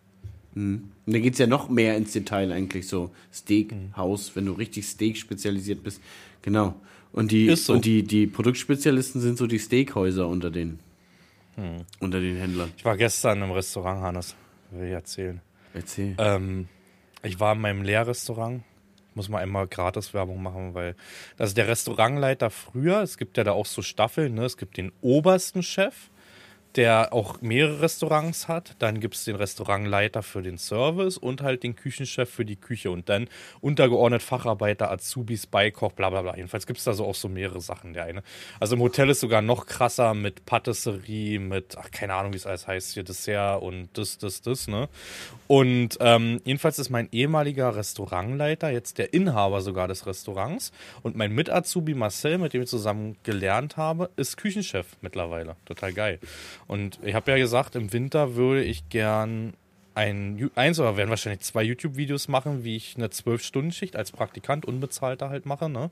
Und da geht's ja noch mehr ins Detail eigentlich so. Steakhaus, wenn du richtig Steak spezialisiert bist. Genau. Und die, so. und die, die Produktspezialisten sind so die Steakhäuser unter den, unter den Händlern. Ich war gestern im Restaurant, Hannes. Will ich erzählen. Erzähl. Ähm, ich war in meinem Lehrrestaurant. Muss mal einmal Gratis-Werbung machen, weil das ist der Restaurantleiter früher. Es gibt ja da auch so Staffeln. Ne? Es gibt den obersten Chef, der auch mehrere Restaurants hat. Dann gibt es den Restaurantleiter für den Service und halt den Küchenchef für die Küche. Und dann untergeordnet Facharbeiter, Azubis, Beikoch, bla bla bla. Jedenfalls gibt es da so auch so mehrere Sachen. Der eine. Also im Hotel ist sogar noch krasser mit Patisserie, mit, ach, keine Ahnung, wie es alles heißt, hier Dessert und das, das, das, ne? Und ähm, jedenfalls ist mein ehemaliger Restaurantleiter jetzt der Inhaber sogar des Restaurants. Und mein Mit-Azubi Marcel, mit dem ich zusammen gelernt habe, ist Küchenchef mittlerweile. Total geil. Und ich habe ja gesagt, im Winter würde ich gern ein, eins oder werden wahrscheinlich zwei YouTube-Videos machen, wie ich eine 12-Stunden-Schicht als Praktikant unbezahlter halt mache. Ne?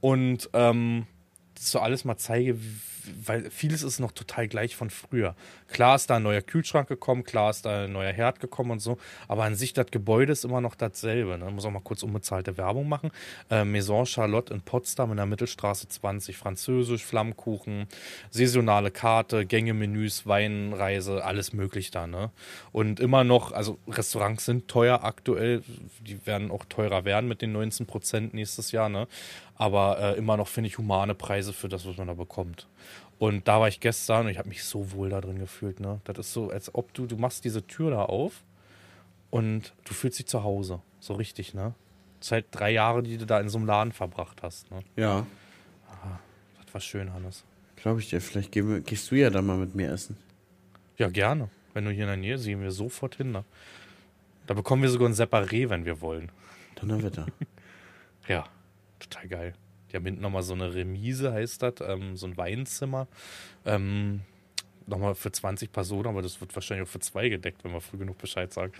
Und ähm, das so alles mal zeige, wie- weil vieles ist noch total gleich von früher. Klar ist da ein neuer Kühlschrank gekommen, klar ist da ein neuer Herd gekommen und so, aber an sich das Gebäude ist immer noch dasselbe. Ne? Muss auch mal kurz unbezahlte Werbung machen. Äh, Maison Charlotte in Potsdam in der Mittelstraße 20, Französisch, Flammkuchen, saisonale Karte, Gänge-Menüs, Weinreise, alles möglich da. Ne? Und immer noch, also Restaurants sind teuer aktuell, die werden auch teurer werden mit den 19 Prozent nächstes Jahr, ne? aber äh, immer noch, finde ich, humane Preise für das, was man da bekommt. Und da war ich gestern und ich habe mich so wohl da drin gefühlt. Ne? Das ist so, als ob du, du machst diese Tür da auf und du fühlst dich zu Hause. So richtig, ne? Seit drei Jahre, die du da in so einem Laden verbracht hast. Ne? Ja, Das war schön, Hannes. glaube ich dir. Vielleicht gehen wir, gehst du ja dann mal mit mir essen. Ja, gerne. Wenn du hier in der Nähe sehen wir sofort hin. Ne? Da bekommen wir sogar ein Separé, wenn wir wollen. Donnerwetter. <laughs> Ja, total geil. Die haben hinten nochmal so eine Remise, heißt das, ähm, so ein Weinzimmer. Ähm, nochmal für 20 Personen, aber das wird wahrscheinlich auch für zwei gedeckt, wenn wir früh genug Bescheid sagen.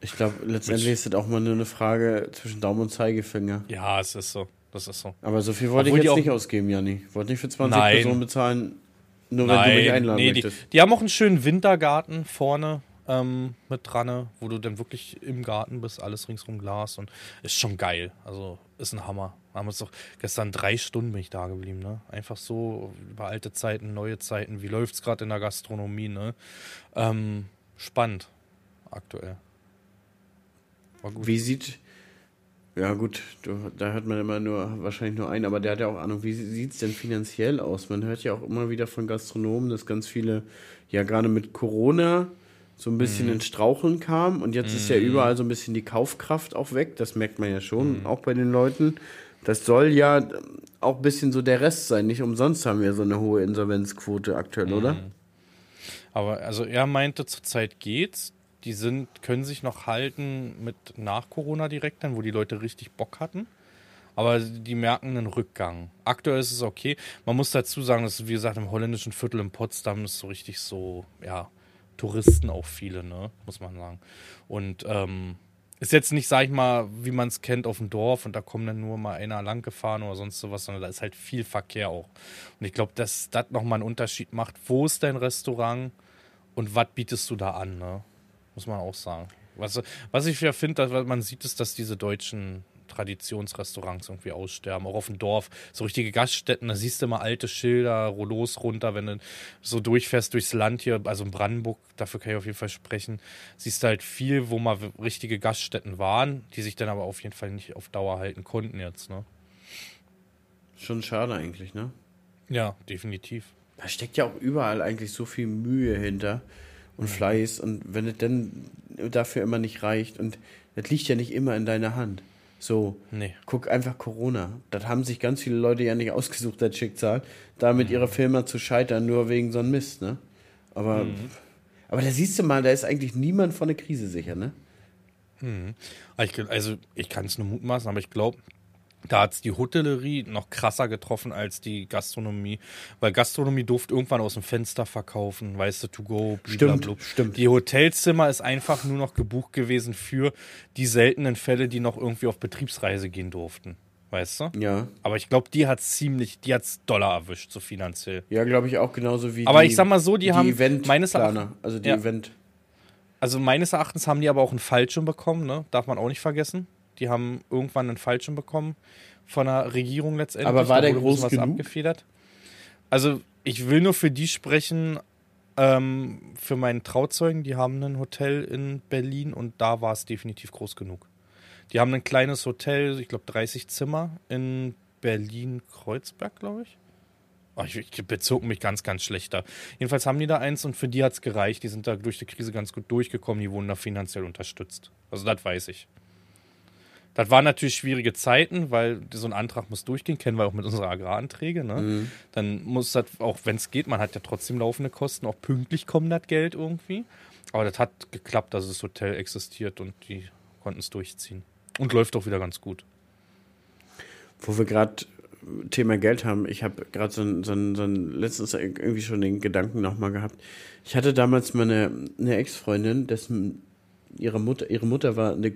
Ich glaube, letztendlich ist das auch mal nur eine Frage zwischen Daumen und Zeigefinger. Ja, es ist so. Das ist so. Aber so viel wollte Obwohl ich die jetzt nicht ausgeben, Janni. Ich wollte nicht für 20 Nein. Personen bezahlen, nur wenn du mich einladen nee, die, möchtest. die haben auch einen schönen Wintergarten vorne ähm, mit dran, wo du dann wirklich im Garten bist, alles ringsrum Glas und ist schon geil. Also ist ein Hammer. Wir haben uns doch gestern drei Stunden bin ich da geblieben, ne? Einfach so über alte Zeiten, neue Zeiten. Wie läuft's gerade in der Gastronomie, ne? Ähm, spannend aktuell. Wie sieht. Ja, gut, du, da hört man immer nur, wahrscheinlich nur einen, aber der hat ja auch Ahnung, wie sieht es denn finanziell aus? Man hört ja auch immer wieder von Gastronomen, dass ganz viele, ja, gerade mit Corona so ein bisschen ins Straucheln kamen und jetzt ist ja überall so ein bisschen die Kaufkraft auch weg. Das merkt man ja schon, auch bei den Leuten. Das soll ja auch ein bisschen so der Rest sein. Nicht umsonst haben wir so eine hohe Insolvenzquote aktuell, oder? Aber also er meinte, zurzeit geht's. Die sind, können sich noch halten mit nach Corona direkt dann, wo die Leute richtig Bock hatten. Aber die merken einen Rückgang. Aktuell ist es okay. Man muss dazu sagen, dass, wie gesagt, im holländischen Viertel in Potsdam ist so richtig so, ja, Touristen auch viele, ne, muss man sagen. Und ähm, ist jetzt nicht, sag ich mal, wie man es kennt auf dem Dorf und da kommen dann nur mal einer lang gefahren oder sonst sowas, sondern da ist halt viel Verkehr auch. Und ich glaube, dass das nochmal einen Unterschied macht. Wo ist dein Restaurant und was bietest du da an, ne? Muss man auch sagen. Was, was ich ja finde, man sieht, ist, dass diese deutschen Traditionsrestaurants irgendwie aussterben, auch auf dem Dorf. So richtige Gaststätten, da siehst du immer alte Schilder, Rollos runter, wenn du so durchfährst durchs Land hier, also in Brandenburg, dafür kann ich auf jeden Fall sprechen, siehst du halt viel, wo mal richtige Gaststätten waren, die sich dann aber auf jeden Fall nicht auf Dauer halten konnten jetzt, ne? Schon schade eigentlich, ne? Ja, definitiv. Da steckt ja auch überall eigentlich so viel Mühe hinter. und Fleiß und wenn es dann dafür immer nicht reicht und das liegt ja nicht immer in deiner Hand. So, Nee. guck einfach Corona. Das haben sich ganz viele Leute ja nicht ausgesucht, das Schicksal, da mit ihrer Firma zu scheitern, nur wegen so einem Mist, ne? Aber, aber da siehst du mal, da ist eigentlich niemand von der Krise sicher, ne? Gl- also ich kann es nur mutmaßen, aber ich glaube, da hat es die Hotellerie noch krasser getroffen als die Gastronomie. Weil Gastronomie durfte irgendwann aus dem Fenster verkaufen, weißt du, to go, Stimmt, blablabla. stimmt. Die Hotelzimmer ist einfach nur noch gebucht gewesen für die seltenen Fälle, die noch irgendwie auf Betriebsreise gehen durften. Weißt du? Ja. Aber ich glaube, die hat ziemlich, die hat's Dollar erwischt, so finanziell. Ja, glaube ich auch genauso wie Aber die, ich sag mal so, die haben Eventplaner, meines Erachtens- also die Ja. Event. Also meines Erachtens haben die aber auch einen Fallschirm bekommen, ne? Darf man auch nicht vergessen. Die haben irgendwann einen Fallschirm bekommen von der Regierung letztendlich. Aber war der groß was genug? abgefedert. Also ich will nur für die sprechen, ähm, für meinen Trauzeugen, die haben ein Hotel in Berlin und da war es definitiv groß genug. Die haben ein kleines Hotel, ich glaube 30 Zimmer in Berlin-Kreuzberg, glaube ich. Oh, ich, ich bezog mich ganz, ganz schlecht da. Jedenfalls haben die da eins und für die hat es gereicht. Die sind da durch die Krise ganz gut durchgekommen. Die wurden da finanziell unterstützt. Also das weiß ich. Das waren natürlich schwierige Zeiten, weil so ein Antrag muss durchgehen, kennen wir auch mit unseren Agraranträge. Ne? Dann muss das, auch wenn es geht, man hat ja trotzdem laufende Kosten, auch pünktlich kommt das Geld irgendwie. Aber das hat geklappt, dass das Hotel existiert und die konnten es durchziehen. Und läuft auch wieder ganz gut. Wo wir gerade Thema Geld haben, ich habe gerade so ein, so, ein, so ein letztens irgendwie schon den Gedanken nochmal gehabt. Ich hatte damals meine eine Ex-Freundin, dessen ihre Mutter, ihre Mutter war eine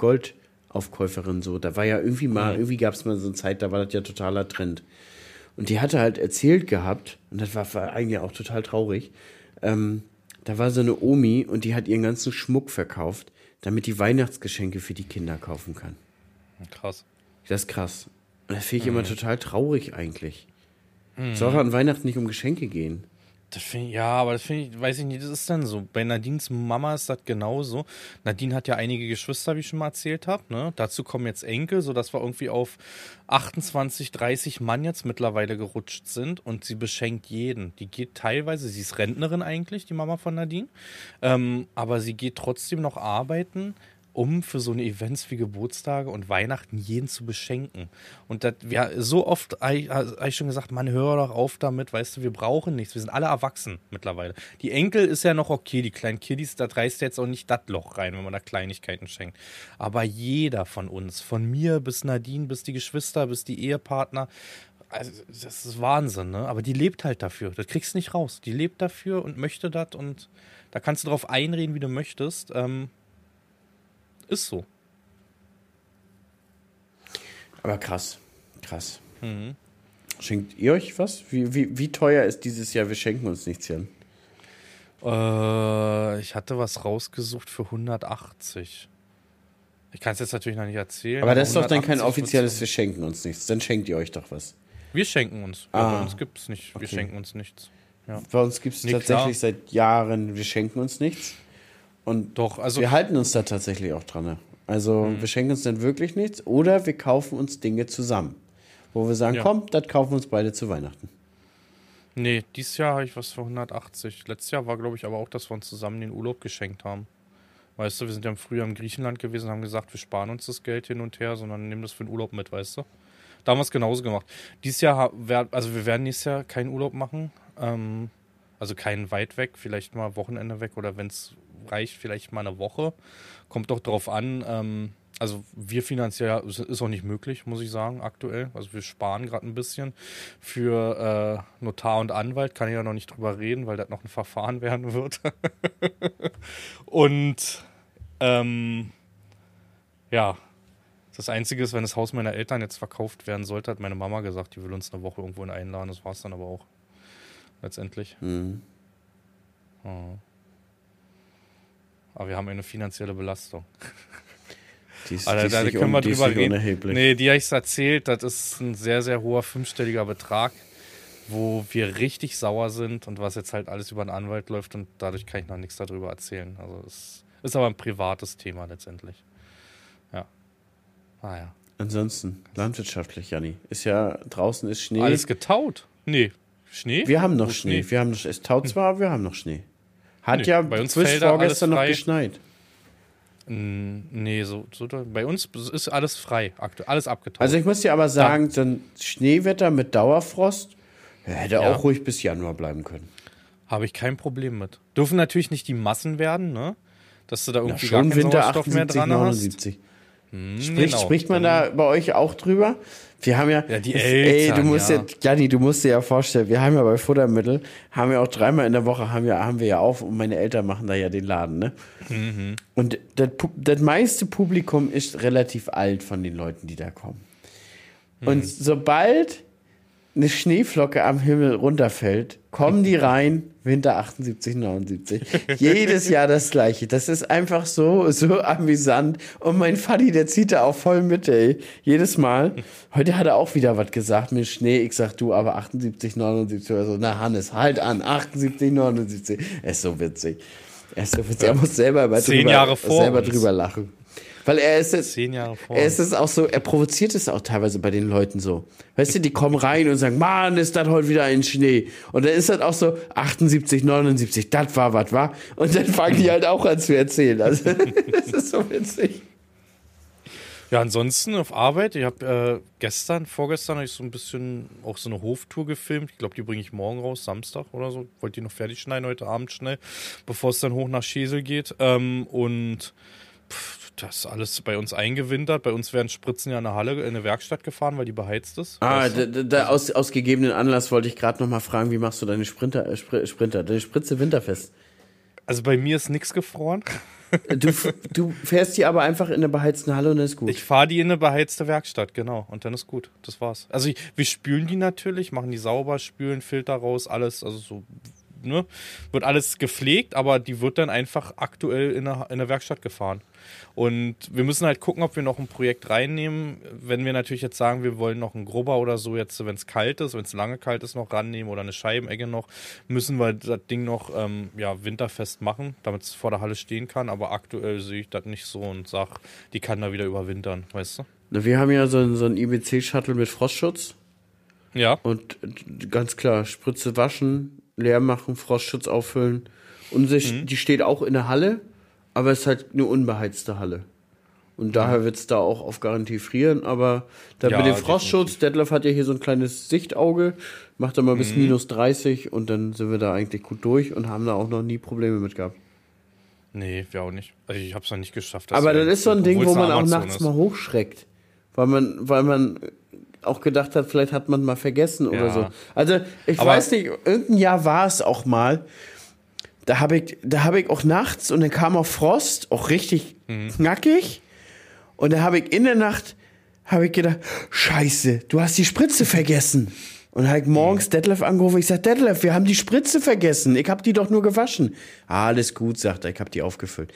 Goldaufkäuferin so. Da war ja irgendwie mal, irgendwie gab es mal so eine Zeit, da war das ja totaler Trend. Und die hatte halt erzählt gehabt, und das war, war eigentlich auch total traurig, ähm, da war so eine Omi und die hat ihren ganzen Schmuck verkauft, damit die Weihnachtsgeschenke für die Kinder kaufen kann. Krass. Das ist krass. Und das finde ich immer total traurig eigentlich. Soll an Weihnachten nicht um Geschenke gehen? Ich- ja, aber das finde ich, weiß ich nicht, das ist dann so. Bei Nadines Mama ist das genauso. Nadine hat ja einige Geschwister, wie ich schon mal erzählt habe. Ne? Dazu kommen jetzt Enkel, sodass wir irgendwie auf 28, 30 Mann jetzt mittlerweile gerutscht sind und sie beschenkt jeden. Die geht teilweise, sie ist Rentnerin eigentlich, die Mama von Nadine, ähm, aber sie geht trotzdem noch arbeiten, um für so eine Events wie Geburtstage und Weihnachten jeden zu beschenken. Und das, ja, so oft habe ich, schon gesagt, man hör doch auf damit, weißt du, wir brauchen nichts, wir sind alle erwachsen mittlerweile. Die Enkel ist ja noch okay, die kleinen Kiddies, da reißt jetzt auch nicht das Loch rein, wenn man da Kleinigkeiten schenkt. Aber jeder von uns, von mir bis Nadine, bis die Geschwister, bis die Ehepartner, also, das ist Wahnsinn, ne? Aber die lebt halt dafür. Das kriegst du nicht raus. Die lebt dafür und möchte das und da kannst du drauf einreden, wie du möchtest. Ähm, ist so. Aber krass. Krass. Schenkt ihr euch was? Wie, wie, wie teuer ist dieses Jahr? Wir schenken uns nichts, Jan. Äh, ich hatte was rausgesucht für 180. Ich kann es jetzt natürlich noch nicht erzählen. Aber das ist doch dann kein 180 offizielles, wir schenken uns nichts. Dann schenkt ihr euch doch was. Wir schenken uns. Ah, bei uns gibt es nicht. Wir okay. schenken uns nichts. Ja. Bei uns gibt es Nee, tatsächlich klar. seit Jahren, wir schenken uns nichts. Und Doch, also wir halten uns da tatsächlich auch dran. ne? Also Mhm. wir schenken uns dann wirklich nichts oder wir kaufen uns Dinge zusammen. Wo wir sagen, Ja. komm, das kaufen wir uns beide zu Weihnachten. Nee, dieses Jahr habe ich was für 180. Letztes Jahr war, glaube ich, aber auch, dass wir uns zusammen den Urlaub geschenkt haben. Weißt du, wir sind ja im Frühjahr in Griechenland gewesen und haben gesagt, wir sparen uns das Geld hin und her, sondern nehmen das für den Urlaub mit, weißt du? Da haben wir es genauso gemacht. Dieses Jahr, also wir werden nächstes Jahr keinen Urlaub machen. Ähm, also keinen weit weg, vielleicht mal Wochenende weg oder wenn es reicht, vielleicht mal eine Woche. Kommt doch drauf an. Ähm, also wir finanziell ist ist auch nicht möglich, muss ich sagen, aktuell. Also wir sparen gerade ein bisschen für äh, Notar und Anwalt. Kann ich ja noch nicht drüber reden, weil das noch ein Verfahren <laughs> werden wird. und ähm, ja, das Einzige ist, wenn das Haus meiner Eltern jetzt verkauft werden sollte, hat meine Mama gesagt, die will uns eine Woche irgendwo einladen. Das war es dann aber auch. Letztendlich. Mhm. Oh. Aber wir haben eine finanzielle Belastung. <laughs> Die ist, Also, die da nicht können wir drüber reden. unerheblich. Nee, die habe ich erzählt, das ist ein sehr, sehr hoher fünfstelliger Betrag, wo wir richtig sauer sind und was jetzt halt alles über einen Anwalt läuft und dadurch kann ich noch nichts darüber erzählen. Also es ist aber ein privates Thema letztendlich. Ja. Ah ja. Ansonsten, landwirtschaftlich, Janni. Ist ja, draußen ist Schnee. Alles getaut? Nee. Schnee? wir haben noch Wo Schnee. Wir haben noch, es taut zwar, aber wir haben noch Schnee. Hat Nee, ja bei uns bis vorgestern noch geschneit. Nee, so, so bei uns ist alles frei, aktuell, alles abgetaucht. Also ich muss dir aber sagen, so ein Schneewetter mit Dauerfrost ja, hätte Ja. auch ruhig bis Januar bleiben können. Habe ich kein Problem mit. Dürfen natürlich nicht die Massen werden, ne? Dass du da Ja, irgendwie gar schon keinen Winter Sauerstoff 78, mehr dran hast. 79. Hm, Spricht, genau. spricht man da bei euch auch drüber? Wir haben ja, Ja, die ey, du Eltern, musst ja. ja, Janni, du musst dir ja vorstellen, wir haben ja bei Futtermittel, haben wir auch dreimal in der Woche, haben wir, haben wir ja auf und meine Eltern machen da ja den Laden, ne? Mhm. Und das, das meiste Publikum ist relativ alt von den Leuten, die da kommen. Mhm. Und sobald eine Schneeflocke am Himmel runterfällt, kommen die <laughs> rein, Winter 78, 79. Jedes Jahr das gleiche. Das ist einfach so, so amüsant. Und mein Vati, der zieht da auch voll mit, ey. Jedes Mal. Heute hat er auch wieder was gesagt mit Schnee. Ich sag, du, aber 78, 79 oder so. Na, Hannes, halt an. 78, 79. Er ist so witzig. Er ist so witzig. Er muss selber, mal Zehn drüber, Jahre vor selber uns. drüber lachen. Weil er ist jetzt, Zehn Jahre vor. er ist es auch so, er provoziert es auch teilweise bei den Leuten so. Weißt du, die kommen rein und sagen, Mann, ist das heute wieder ein Schnee. Und dann ist das auch so 78, 79, das war was, war. Und dann fangen die halt auch an zu erzählen. Also, <laughs> das ist so witzig. Ja, ansonsten auf Arbeit. Ich habe äh, gestern, vorgestern habe ich so ein bisschen auch so eine Hoftour gefilmt. Ich glaube, die bringe ich morgen raus, Samstag oder so. Wollte die noch fertig schneiden heute Abend schnell, bevor es dann hoch nach Schesel geht. Ähm, und pff, das ist alles bei uns eingewintert. Bei uns werden Spritzen ja in eine Halle, in eine Werkstatt gefahren, weil die beheizt ist. Ah, Weißt du? da, da, aus, aus gegebenen Anlass wollte ich gerade noch mal fragen, wie machst du deine Sprinter, äh, Spr Sprinter, deine Spritze winterfest? Also bei mir ist nichts gefroren. Du, f- du fährst die aber einfach in der beheizten Halle und dann ist gut. Ich fahre die in eine beheizte Werkstatt, genau. Und dann ist gut. Das war's. Also ich, wir spülen die natürlich, machen die sauber, spülen, Filter raus, alles. Also so, ne? Wird alles gepflegt, aber die wird dann einfach aktuell in der, in der Werkstatt gefahren. Und wir müssen halt gucken, ob wir noch ein Projekt reinnehmen. Wenn wir natürlich jetzt sagen, wir wollen noch einen Grubber oder so, jetzt, wenn es kalt ist, wenn es lange kalt ist, noch rannehmen oder eine Scheibenecke noch, müssen wir das Ding noch ähm, ja, winterfest machen, damit es vor der Halle stehen kann. Aber aktuell sehe ich das nicht so und sag, die kann da wieder überwintern, weißt du? Wir haben ja so, ein- so ein IBC-Shuttle mit Frostschutz. Ja. Und ganz klar, Spritze waschen, leer machen, Frostschutz auffüllen. Und sie, die steht auch in der Halle, aber es ist halt eine unbeheizte Halle. Und daher wird es da auch auf Garantie frieren, aber da Ja, mit dem Frostschutz, Detlef hat ja hier so ein kleines Sichtauge, macht er mal bis minus 30 und dann sind wir da eigentlich gut durch und haben da auch noch nie Probleme mit gehabt. Nee, wir auch nicht. Also ich habe es noch nicht geschafft. Aber das ist so ein Ding, wo man auch nachts ist. mal hochschreckt. Weil man, weil man auch gedacht hat, vielleicht hat man mal vergessen oder Ja. so. Also, ich Aber- weiß nicht, irgendein Jahr war es auch mal. Da habe ich, da habe ich auch nachts und dann kam auch Frost, auch richtig Mhm. knackig. Und da habe ich in der Nacht, habe ich gedacht, Scheiße, du hast die Spritze vergessen. Und ich morgens Mhm. Detlef angerufen. Ich sag, Detlef, wir haben die Spritze vergessen. Ich habe die doch nur gewaschen. Ah, alles gut, sagt er. Ich habe die aufgefüllt.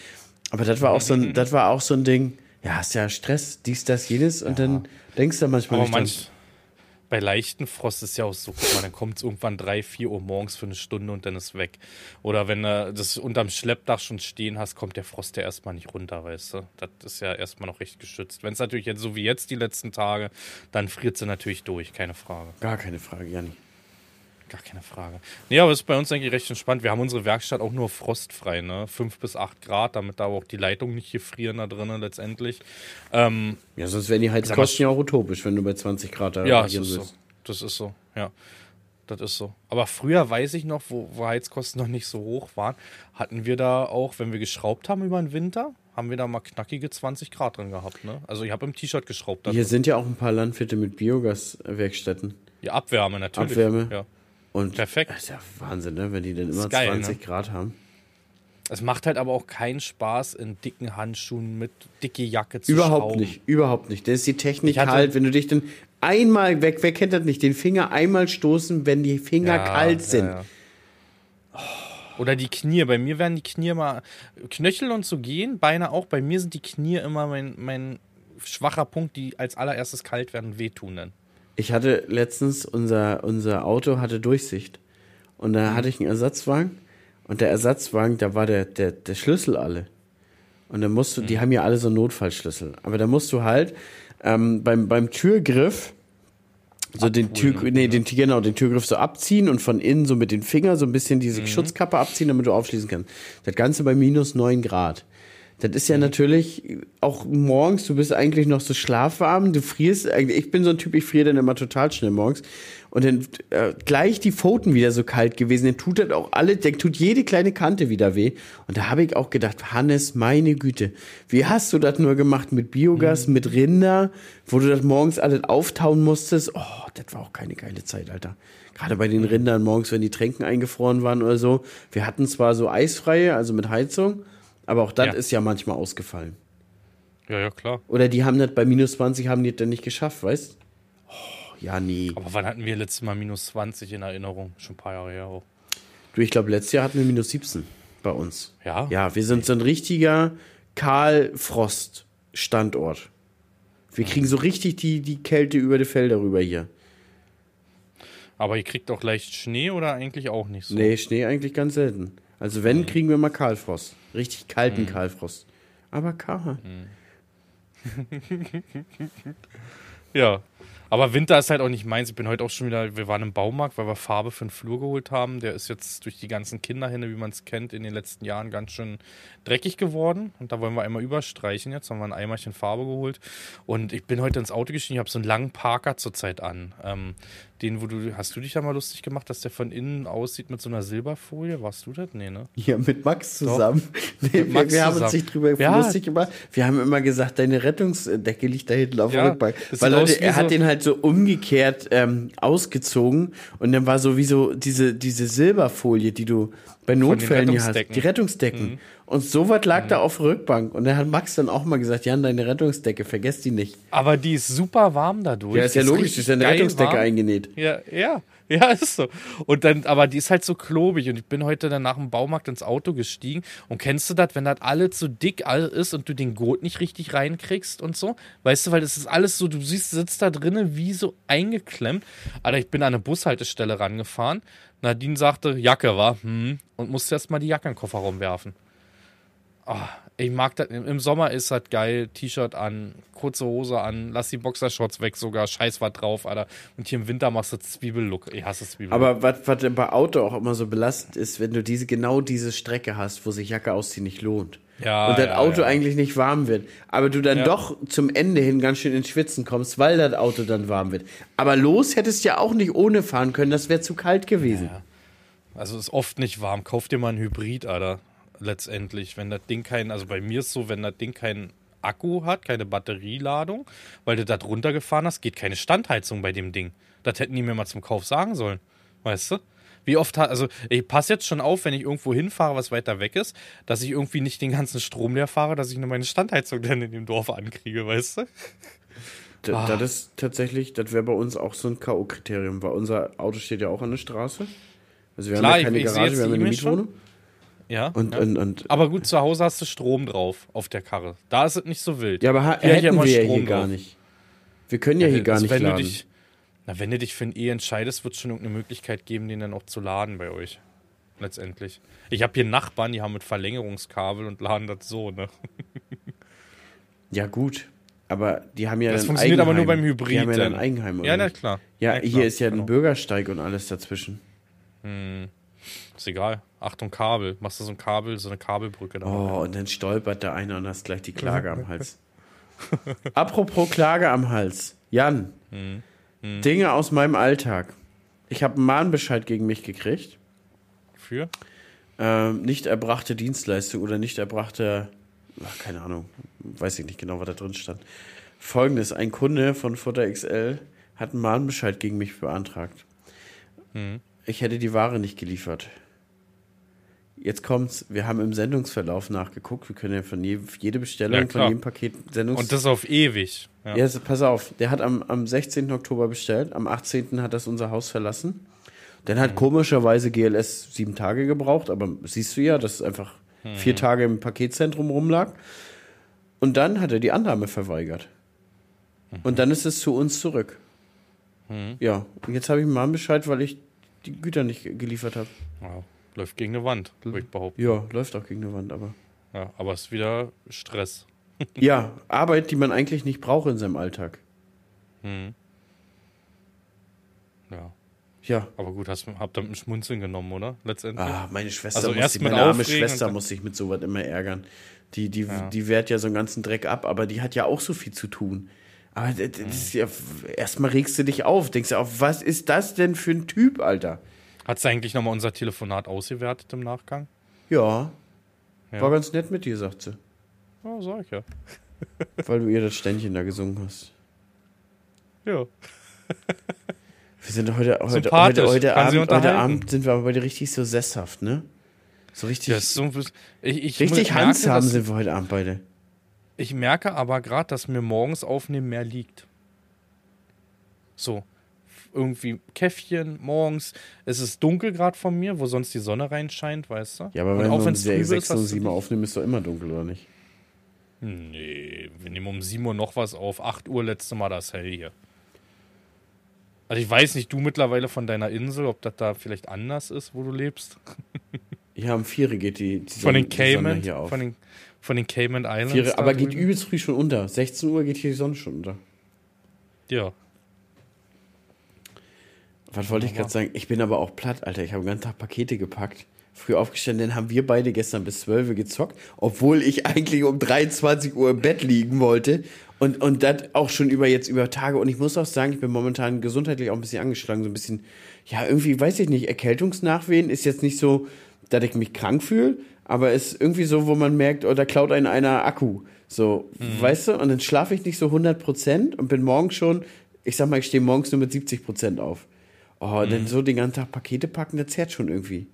Aber das war auch so ein, <laughs> das war auch so ein Ding. Ja, hast ja Stress, dies, das, jenes. Und dann denkst du manchmal Aber nicht manch, bei leichten Frost ist ja auch so, guck mal, dann kommt es irgendwann 3, 4 Uhr morgens für eine Stunde und dann ist weg. Oder wenn du das unterm Schleppdach schon stehen hast, kommt der Frost ja erstmal nicht runter, weißt du. Das ist ja erstmal noch recht geschützt. Wenn es natürlich jetzt so wie jetzt die letzten Tage, dann friert sie natürlich durch, keine Frage. Gar keine Frage, Janni. Gar keine Frage. Nee, aber es ist bei uns eigentlich recht entspannt. Wir haben unsere Werkstatt auch nur frostfrei, ne? 5 bis 8 Grad, damit da aber auch die Leitungen nicht gefrieren da drinnen letztendlich. Ähm, Ja, sonst wären die Heizkosten ja auch utopisch, wenn du bei 20 Grad da Ja, das ist so. Das ist so, ja. Das ist so. Aber früher weiß ich noch, wo, wo Heizkosten noch nicht so hoch waren, hatten wir da auch, wenn wir geschraubt haben über den Winter, haben wir da mal knackige 20 Grad drin gehabt. Ne? Also ich habe im T-Shirt geschraubt. Hier drin. sind ja auch ein paar Landwirte mit Biogaswerkstätten. Die Abwärme natürlich. Abwärme. Ja. Und Perfekt. Das ist ja Wahnsinn, ne? wenn die dann immer geil, 20 ne? Grad haben. Es macht halt aber auch keinen Spaß, in dicken Handschuhen mit dicke Jacke zu Überhaupt schrauben. nicht, überhaupt nicht. Da ist die Technik kalt, wenn du dich dann einmal, weg, wer kennt das nicht, den Finger einmal stoßen, wenn die Finger Ja, kalt sind. ja, ja. Oder die Knie. Bei mir werden die Knie mal Knöchel und so gehen, Beine auch. Bei mir sind die Knie immer mein, mein schwacher Punkt, die als allererstes kalt werden und wehtun dann. Ich hatte letztens, unser, unser Auto hatte Durchsicht. Und da Mhm. hatte ich einen Ersatzwagen. Und der Ersatzwagen, da war der, der, der Schlüssel alle. Und dann musst du, Mhm. die haben ja alle so einen Notfallschlüssel. Aber da musst du halt ähm, beim, beim Türgriff So den Tür, Abholen, nee, ne? den, genau, den Türgriff so abziehen und von innen so mit den Fingern so ein bisschen diese Mhm. Schutzkappe abziehen, damit du aufschließen kannst. Das Ganze bei minus 9 Grad. Das ist Mhm. ja natürlich auch morgens, du bist eigentlich noch so schlafwarm, du frierst, eigentlich- ich bin so ein Typ, ich friere dann immer total schnell morgens. Und dann äh, gleich die Pfoten wieder so kalt gewesen, dann tut das auch alle, dann tut jede kleine Kante wieder weh. Und da habe ich auch gedacht, Hannes, meine Güte, wie hast du das nur gemacht mit Biogas, mit Rinder, wo du das morgens alles auftauen musstest? Oh, das war auch keine geile Zeit, Alter. Gerade bei den Rindern morgens, wenn die Tränken eingefroren waren oder so. Wir hatten zwar so eisfreie, also mit Heizung, aber auch das Ja. ist ja manchmal ausgefallen. Ja, ja, klar. Oder die haben das bei minus 20 haben die das dann nicht geschafft, weißt? Oh, ja, nee. Aber wann hatten wir letztes Mal minus 20 in Erinnerung? Schon ein paar Jahre her auch. Du, ich glaube, letztes Jahr hatten wir minus 17 bei uns. Ja? Ja, wir sind so ein richtiger Karl-Frost-Standort. Wir kriegen so richtig die, die Kälte über die Felder rüber hier. Aber ihr kriegt auch leicht Schnee oder eigentlich auch nicht so? Nee, Schnee eigentlich ganz selten. Also wenn, kriegen wir mal Kahlfrost. Richtig kalten Kahlfrost. Aber Karl. <laughs> Ja. Aber Winter ist halt auch nicht meins. Ich bin heute auch schon wieder, wir waren im Baumarkt, weil wir Farbe für den Flur geholt haben. Der ist jetzt durch die ganzen Kinderhände, wie man es kennt, in den letzten Jahren ganz schön dreckig geworden. Und da wollen wir einmal überstreichen jetzt. Haben wir ein Eimerchen Farbe geholt. Und ich bin heute ins Auto gestiegen. Ich habe so einen langen Parker zurzeit an. Ähm, den, wo du, hast du dich da mal lustig gemacht, dass der von innen aussieht mit so einer Silberfolie? Warst du das? Nee, ne? Ja, mit Max zusammen. <laughs> Nee, wir, Max wir haben uns nicht drüber Ja. lustig gemacht. Wir haben immer gesagt, deine Rettungsdecke liegt da hinten auf der Ja, Rückbank. das Weil Leute, er hat so- den halt so umgekehrt ähm, ausgezogen und dann war so wie so diese, diese Silberfolie, die du bei Notfällen hier hast. Die Rettungsdecken. Mhm. Und so was lag da auf der Rückbank. Und dann hat Max dann auch mal gesagt, Jan, deine Rettungsdecke, vergesst die nicht. Aber die ist super warm dadurch. Ja, ist ja Die logisch, richtig ist ja eine Rettungsdecke warm. eingenäht. Ja, ja, <laughs> ja, ist so. Und dann, aber die ist halt so klobig und ich bin heute dann nach dem Baumarkt ins Auto gestiegen und kennst du das, wenn das alles so dick ist und du den Gurt nicht richtig reinkriegst und so? Weißt du, weil das ist alles so, du siehst, sitzt da drinnen wie so eingeklemmt. Alter, ich bin an eine Bushaltestelle rangefahren. Nadine sagte, Jacke war, hm, und musste erst mal die Jacke in den Kofferraum werfen. Ah, ich mag das. Im Sommer ist das geil. T-Shirt an, kurze Hose an, lass die Boxershorts weg sogar. Scheiß was drauf, Alter. Und hier im Winter machst du Zwiebellook. Ich hasse Zwiebellook. Aber was, was bei Auto auch immer so belastend ist, wenn du diese genau diese Strecke hast, wo sich Jacke ausziehen nicht lohnt. Ja, und das ja, Auto ja. eigentlich nicht warm wird. Aber du dann Ja. doch zum Ende hin ganz schön ins Schwitzen kommst, weil das Auto dann warm wird. Aber los hättest ja auch nicht ohne fahren können, das wäre zu kalt gewesen. Also ist oft nicht warm. Kauf dir mal ein Hybrid, Alter. Letztendlich. Wenn das Ding kein, also bei mir ist so, wenn das Ding kein Akku hat, keine Batterieladung, weil du da drunter gefahren hast, geht keine Standheizung bei dem Ding. Das hätten die mir mal zum Kauf sagen sollen. Weißt du? Wie oft hat, also ich passe jetzt schon auf, wenn ich irgendwo hinfahre, was weiter weg ist, dass ich irgendwie nicht den ganzen Strom leer fahre, dass ich nur meine Standheizung dann in dem Dorf ankriege, weißt du? D- Ah. Das ist tatsächlich, das wäre bei uns auch so ein K.O.-Kriterium, weil unser Auto steht ja auch an der Straße. Also wir Klar, haben ja keine ich- ich Garage, wir haben eine E-Mail schon. Ja. Und, ja. und, und Aber gut, zu Hause hast du Strom drauf auf der Karre. Da ist es nicht so wild. ja, aber ha Hier ja hätten wir ja Strom hier gar drauf. nicht. Wir können ja, hier gar nicht wenn laden. Du dich, na, wenn du dich für ein E entscheidest, wird es schon irgendeine Möglichkeit geben, den dann auch zu laden bei euch. Letztendlich. Ich habe hier Nachbarn, die haben mit Verlängerungskabel und laden das so, ne? Ja, gut. Aber die haben ja Das funktioniert aber nur Eigenheim. beim Hybrid. Die haben ja dann. Eigenheim, oder Ja, na klar. Ja, Na klar, hier ist ja ein genau. Bürgersteig und alles dazwischen. Ist egal. Achtung, Kabel. Machst du so ein Kabel, so eine Kabelbrücke da. Oh, und dann stolpert da einer und hast gleich die Klage am Hals. <laughs> Apropos Klage am Hals. Jan, Hm. Dinge aus meinem Alltag. Ich habe einen Mahnbescheid gegen mich gekriegt. Für? Ähm, nicht erbrachte Dienstleistung oder nicht erbrachte, ach, keine Ahnung, weiß ich nicht genau, was da drin stand. Folgendes: Ein Kunde von Futter XL hat einen Mahnbescheid gegen mich beantragt. Hm. Ich hätte die Ware nicht geliefert. Jetzt kommt's, wir haben im Sendungsverlauf nachgeguckt, wir können ja von je, jede Bestellung, Ja, von jedem Paket Sendungs... Und das auf ewig. Ja. Also pass auf, der hat am, am 16. Oktober bestellt, am 18. hat das unser Haus verlassen. Dann Mhm. hat komischerweise GLS sieben Tage gebraucht, aber siehst du ja, dass es einfach Mhm. vier Tage im Paketzentrum rumlag. Und dann hat er die Annahme verweigert. Mhm. Und dann ist es zu uns zurück. Ja, und jetzt habe ich mal Bescheid, weil ich die Güter nicht geliefert habe. Ja, läuft gegen eine Wand, würde ich behaupten. Ja, läuft auch gegen eine Wand, aber. Ja, aber es ist wieder Stress. <laughs> Ja, Arbeit, die man eigentlich nicht braucht in seinem Alltag. Ja. Ja. Aber gut, hast, hab damit ein Schmunzeln genommen, oder? Letztendlich. Ah, meine Schwester, Also muss mit meine arme Schwester muss sich mit sowas immer ärgern. Die, die, Ja. die wehrt ja so einen ganzen Dreck ab, aber die hat ja auch so viel zu tun. Aber das, das ist ja, erstmal regst du dich auf, denkst du auf, was ist das denn für ein Typ, Alter? Hat sie eigentlich nochmal unser Telefonat ausgewertet im Nachgang? Ja, Ja. war ganz nett mit dir, sagt sie. Ja, sag ich ja. <laughs> Weil du ihr das Ständchen da gesungen hast. Ja. Wir sind heute, heute, heute, heute, Abend, heute. Abend sind wir aber heute richtig so sesshaft, ne? So richtig, so, ich, ich richtig handsam dass- sind wir heute Abend beide. Ich merke aber gerade, dass mir morgens aufnehmen mehr liegt. So. Irgendwie Käffchen morgens. Es ist dunkel gerade von mir, wo sonst die Sonne reinscheint, weißt du? Ja, aber wenn auch um trübe 6 hast und du 7 die- aufnehmen, ist doch immer dunkel, oder nicht? Nee, wir nehmen um 7 Uhr noch was auf. 8 Uhr letzte Mal das hell hier. Also ich weiß nicht, du mittlerweile von deiner Insel, ob das da vielleicht anders ist, wo du lebst. <laughs> Ja, um 4 geht die, die, Von den Sonne Cayman, hier auf. von den, von den Cayman Islands. Vier, aber geht drüben. übelst früh schon unter. 16 Uhr geht hier die Sonne schon unter. Ja. Was wollte ich gerade sagen? Ich bin aber auch platt, Alter. Ich habe den ganzen Tag Pakete gepackt. Früh aufgestanden, dann haben wir beide gestern bis 12 Uhr gezockt, obwohl ich eigentlich um 23 Uhr im Bett liegen wollte. Und, und das auch schon über jetzt über Tage. Und ich muss auch sagen, ich bin momentan gesundheitlich auch ein bisschen angeschlagen. So ein bisschen, ja, irgendwie, weiß ich nicht, Erkältungsnachwehen ist jetzt nicht so, dass ich mich krank fühle, aber ist irgendwie so, wo man merkt, oh, da klaut einen einer Akku. So, weißt du? Und dann schlafe ich nicht so 100 Prozent und bin morgens schon, ich sag mal, ich stehe morgens nur mit 70 Prozent auf. Oh, denn so den ganzen Tag Pakete packen, das zerrt schon irgendwie.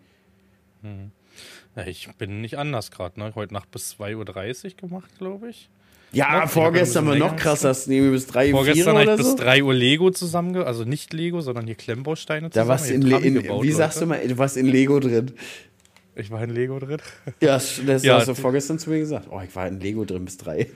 ja ich bin nicht anders gerade, ne? Heute Nacht bis 2.30 Uhr gemacht, glaube ich. Ja, Noch? vorgestern war noch krasser, das nehmen bis drei, vier Vorgestern habe ich bis so. 3 Uhr Lego zusammen, also nicht Lego, sondern hier Klemmbausteine Da zusammen. warst du Ich in, Le in gebaut, wie sagst du mal, du warst in Lego drin. Ich war in Lego drin. Ja, das das Ja, hast du vorgestern zu mir gesagt. Oh, ich war in Lego drin bis drei.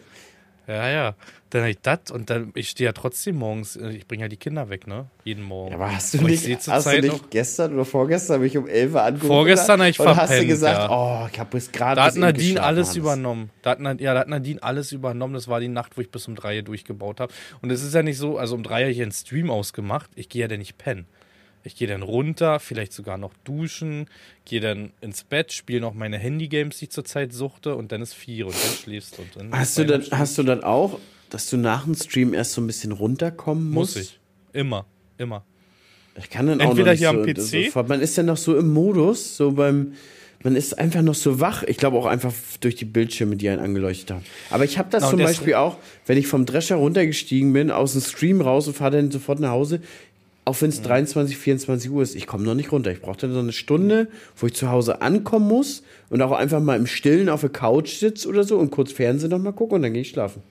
Ja, ja. Dann habe ich das und dann, ich stehe ja trotzdem morgens, äh, ich bringe ja die Kinder weg, ne? Jeden Morgen. Ja, aber hast du ich nicht, hast du Zeit nicht noch- gestern oder vorgestern mich um 11 Uhr angerufen? Vorgestern hab ich Und hast du verpennt, gesagt, ja. oh, ich habe bis gerade Da hat Nadine alles Hannes. übernommen. Da hat, ja, da hat Nadine alles übernommen. Das war die Nacht, wo ich bis um drei durchgebaut habe. Und es ist ja nicht so, also um drei habe ich einen Stream ausgemacht. Ich gehe ja dann nicht pennen. Ich gehe dann runter, vielleicht sogar noch duschen, gehe dann ins Bett, spiele noch meine Handygames, die ich zurzeit suchte, und dann ist vier und dann schläfst du. Und dann Hast du, das, hast du das auch, dass du nach dem Stream erst so ein bisschen runterkommen musst? Muss ich. Immer. Immer. Ich kann dann Entweder auch noch nicht hier so, am PC. Man ist ja noch so im Modus, so beim, man ist einfach noch so wach. Ich glaube auch einfach durch die Bildschirme, die einen angeleuchtet haben. Aber ich habe das Na, zum Beispiel auch, wenn ich vom Drescher runtergestiegen bin, aus dem Stream raus und fahre dann sofort nach Hause, auch wenn es 23, 24 Uhr ist, ich komme noch nicht runter. Ich brauche dann so eine Stunde, wo ich zu Hause ankommen muss und auch einfach mal im Stillen auf der Couch sitze oder so und kurz Fernsehen noch mal gucken und dann gehe ich schlafen.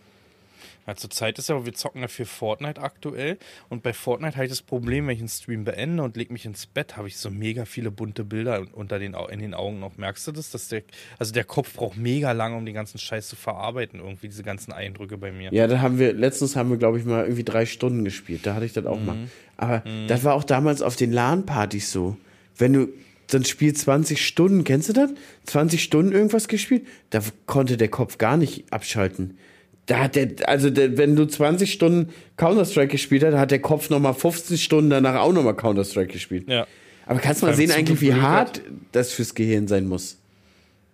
Ja, zur Zeit ist ja, wir zocken ja für Fortnite aktuell. Und bei Fortnite habe ich das Problem, wenn ich einen Stream beende und lege mich ins Bett, habe ich so mega viele bunte Bilder unter den, in den Augen noch. Merkst du das? Dass der, also der Kopf braucht mega lange, um den ganzen Scheiß zu verarbeiten, irgendwie, diese ganzen Eindrücke bei mir. Ja, da haben wir, letztens haben wir, glaube ich, mal irgendwie drei Stunden gespielt. Da hatte ich das auch mal. Aber das war auch damals auf den LAN-Partys so. Wenn du ein Spiel 20 Stunden, kennst du das? 20 Stunden irgendwas gespielt, da konnte der Kopf gar nicht abschalten. Da hat der, also der, wenn du 20 Stunden Counter-Strike gespielt hast, hat der Kopf nochmal 15 Stunden danach auch nochmal Counter-Strike gespielt. Ja. Aber kannst mal Beim sehen eigentlich, wie hart das fürs Gehirn sein muss.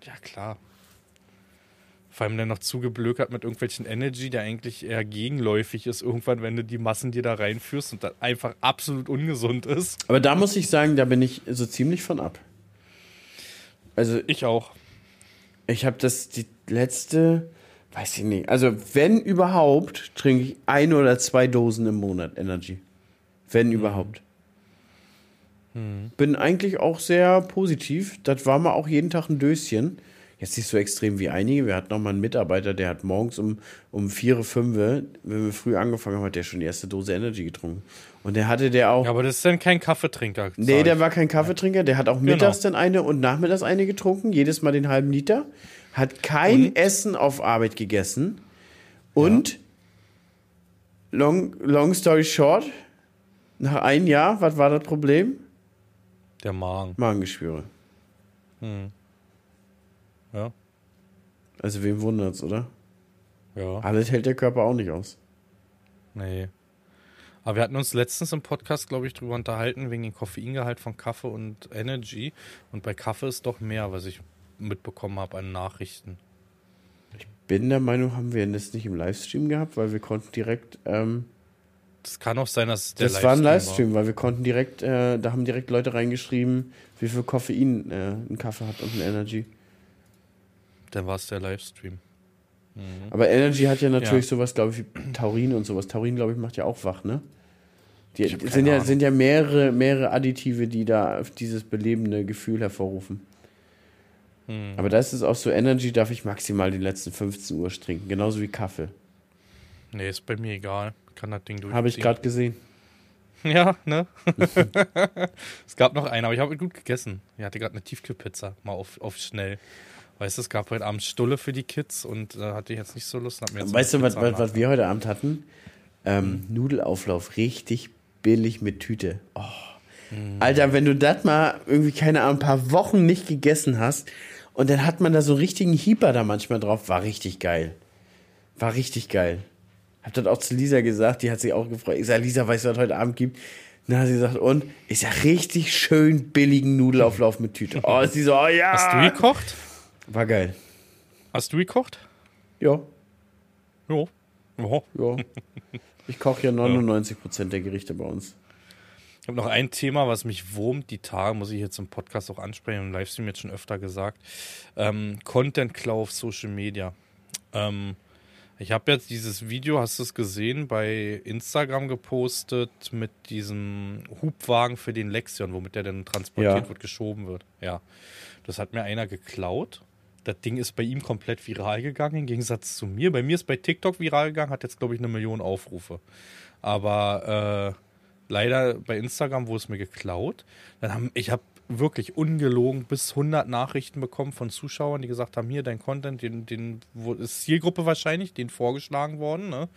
Ja, klar. Vor allem dann noch zugeblökert mit irgendwelchen Energy, der eigentlich eher gegenläufig ist, irgendwann, wenn du die Massen dir da reinführst und dann einfach absolut ungesund ist. Aber da muss ich sagen, da bin ich so ziemlich von ab. Also Ich auch. Ich habe das die letzte, weiß ich nicht. Also wenn überhaupt, trinke ich ein oder zwei Dosen im Monat Energy. Wenn überhaupt. Bin eigentlich auch sehr positiv. Das war mal auch jeden Tag ein Döschen. Jetzt nicht so extrem wie einige. Wir hatten noch mal einen Mitarbeiter, der hat morgens um, um 4, 5, wenn wir früh angefangen haben, hat der schon die erste Dose Energy getrunken. Und der hatte der auch. Ja, aber das ist dann kein Kaffeetrinker. Nee, der war kein Kaffeetrinker, der hat auch mittags dann eine und nachmittags eine getrunken, jedes Mal den halben Liter. Hat kein Essen auf Arbeit gegessen. Und long, long story short, nach einem Jahr, was war das Problem? Der Magen. Magengeschwüre. Ja. Also wem wundert's, oder? Ja. Alles hält der Körper auch nicht aus. Nee. Aber wir hatten uns letztens im Podcast, glaube ich, drüber unterhalten, wegen dem Koffeingehalt von Kaffee und Energy. Und bei Kaffee ist doch mehr, was ich mitbekommen habe an Nachrichten. Bin der Meinung, haben wir das nicht im Livestream gehabt, weil wir konnten direkt. Ähm, Das kann auch sein, dass der das war ein Livestream, weil wir konnten direkt, äh, da haben direkt Leute reingeschrieben, wie viel Koffein äh, ein Kaffee hat und ein Energy. Dann war es der Livestream. Aber Energy hat ja natürlich Ja. sowas, glaube ich, wie Taurin und sowas. Taurin, glaube ich, macht ja auch wach, ne? Die, Ich sind, ja, Ahnung. sind ja mehrere, mehrere Additive, die da dieses belebende Gefühl hervorrufen. Hm. Aber da ist es auch so, Energy darf ich maximal die letzten 15 Uhr trinken, genauso wie Kaffee. Nee, ist bei mir egal. Kann das Ding durchziehen. Habe ich gerade gesehen. <laughs> Ja, ne? <laughs> es gab noch einen, aber ich habe gut gegessen. Ich hatte gerade eine Tiefkühlpizza, mal auf, auf schnell. Weißt du, es gab heute Abend Stulle für die Kids und da hatte ich jetzt nicht so Lust. Weißt du, was, was, was wir heute Abend hatten? Ähm, Nudelauflauf, richtig billig mit Tüte. Oh. Alter, wenn du das mal irgendwie, keine Ahnung, ein paar Wochen nicht gegessen hast und dann hat man da so einen richtigen Hieper da manchmal drauf, war richtig geil. War richtig geil. Hab das auch zu Lisa gesagt, die hat sich auch gefreut. Ich sag, Lisa, weißt du, was heute Abend gibt? Na, sie sagt, und? Ich sag, richtig schön billigen Nudelauflauf mit Tüte. <laughs> Oh, ist sie so, oh ja. Hast du gekocht? War geil. Hast du gekocht? Ja, Ja. Ja. ja. Ich koche ja 99% der Gerichte bei uns. Ich habe noch ein Thema, was mich wurmt die Tage, muss ich jetzt im Podcast auch ansprechen und im Livestream jetzt schon öfter gesagt. Ähm, Content Klau auf Social Media. Ähm, ich habe jetzt dieses Video, hast du es gesehen, bei Instagram gepostet mit diesem Hubwagen für den Lexion, womit der dann transportiert Ja. wird, geschoben wird. Ja. Das hat mir einer geklaut. Das Ding ist bei ihm komplett viral gegangen, im Gegensatz zu mir. Bei mir ist bei TikTok viral gegangen, hat jetzt, glaube ich, eine Million Aufrufe. Aber äh, leider bei Instagram wurde es mir geklaut. Dann haben, ich habe wirklich ungelogen bis 100 Nachrichten bekommen von Zuschauern, die gesagt haben, hier dein Content, den, den ist Zielgruppe wahrscheinlich, den vorgeschlagen worden. Ne?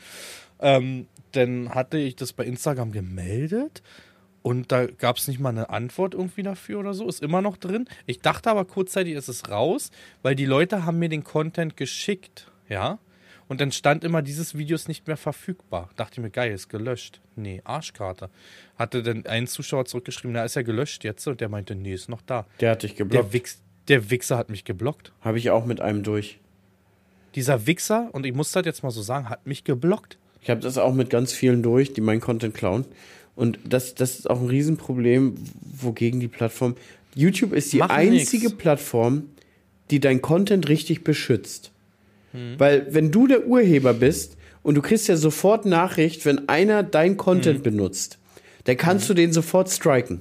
Ähm, dann hatte ich das bei Instagram gemeldet und da gab es nicht mal eine Antwort irgendwie dafür oder so. Ist immer noch drin. Ich dachte aber kurzzeitig ist es raus, weil die Leute haben mir den Content geschickt, ja. Und dann stand immer, dieses Video ist nicht mehr verfügbar. Dachte ich mir, geil, ist gelöscht. Nee, Arschkarte. Hatte dann ein Zuschauer zurückgeschrieben, na, ist ja gelöscht jetzt. Und der meinte, nee, ist noch da. Der hat dich Der, geblockt. Wichs, der Wichser hat mich geblockt. Habe ich auch mit einem durch. Dieser Wichser, und ich muss das jetzt mal so sagen, hat mich geblockt. Ich habe das auch mit ganz vielen durch, die meinen Content klauen. Und das, das ist auch ein Riesenproblem, wogegen die Plattform. YouTube ist die Machen einzige nix. Plattform, die dein Content richtig beschützt. Hm. Weil, wenn du der Urheber bist und du kriegst ja sofort Nachricht, wenn einer dein Content Hm. benutzt, dann kannst du den sofort striken.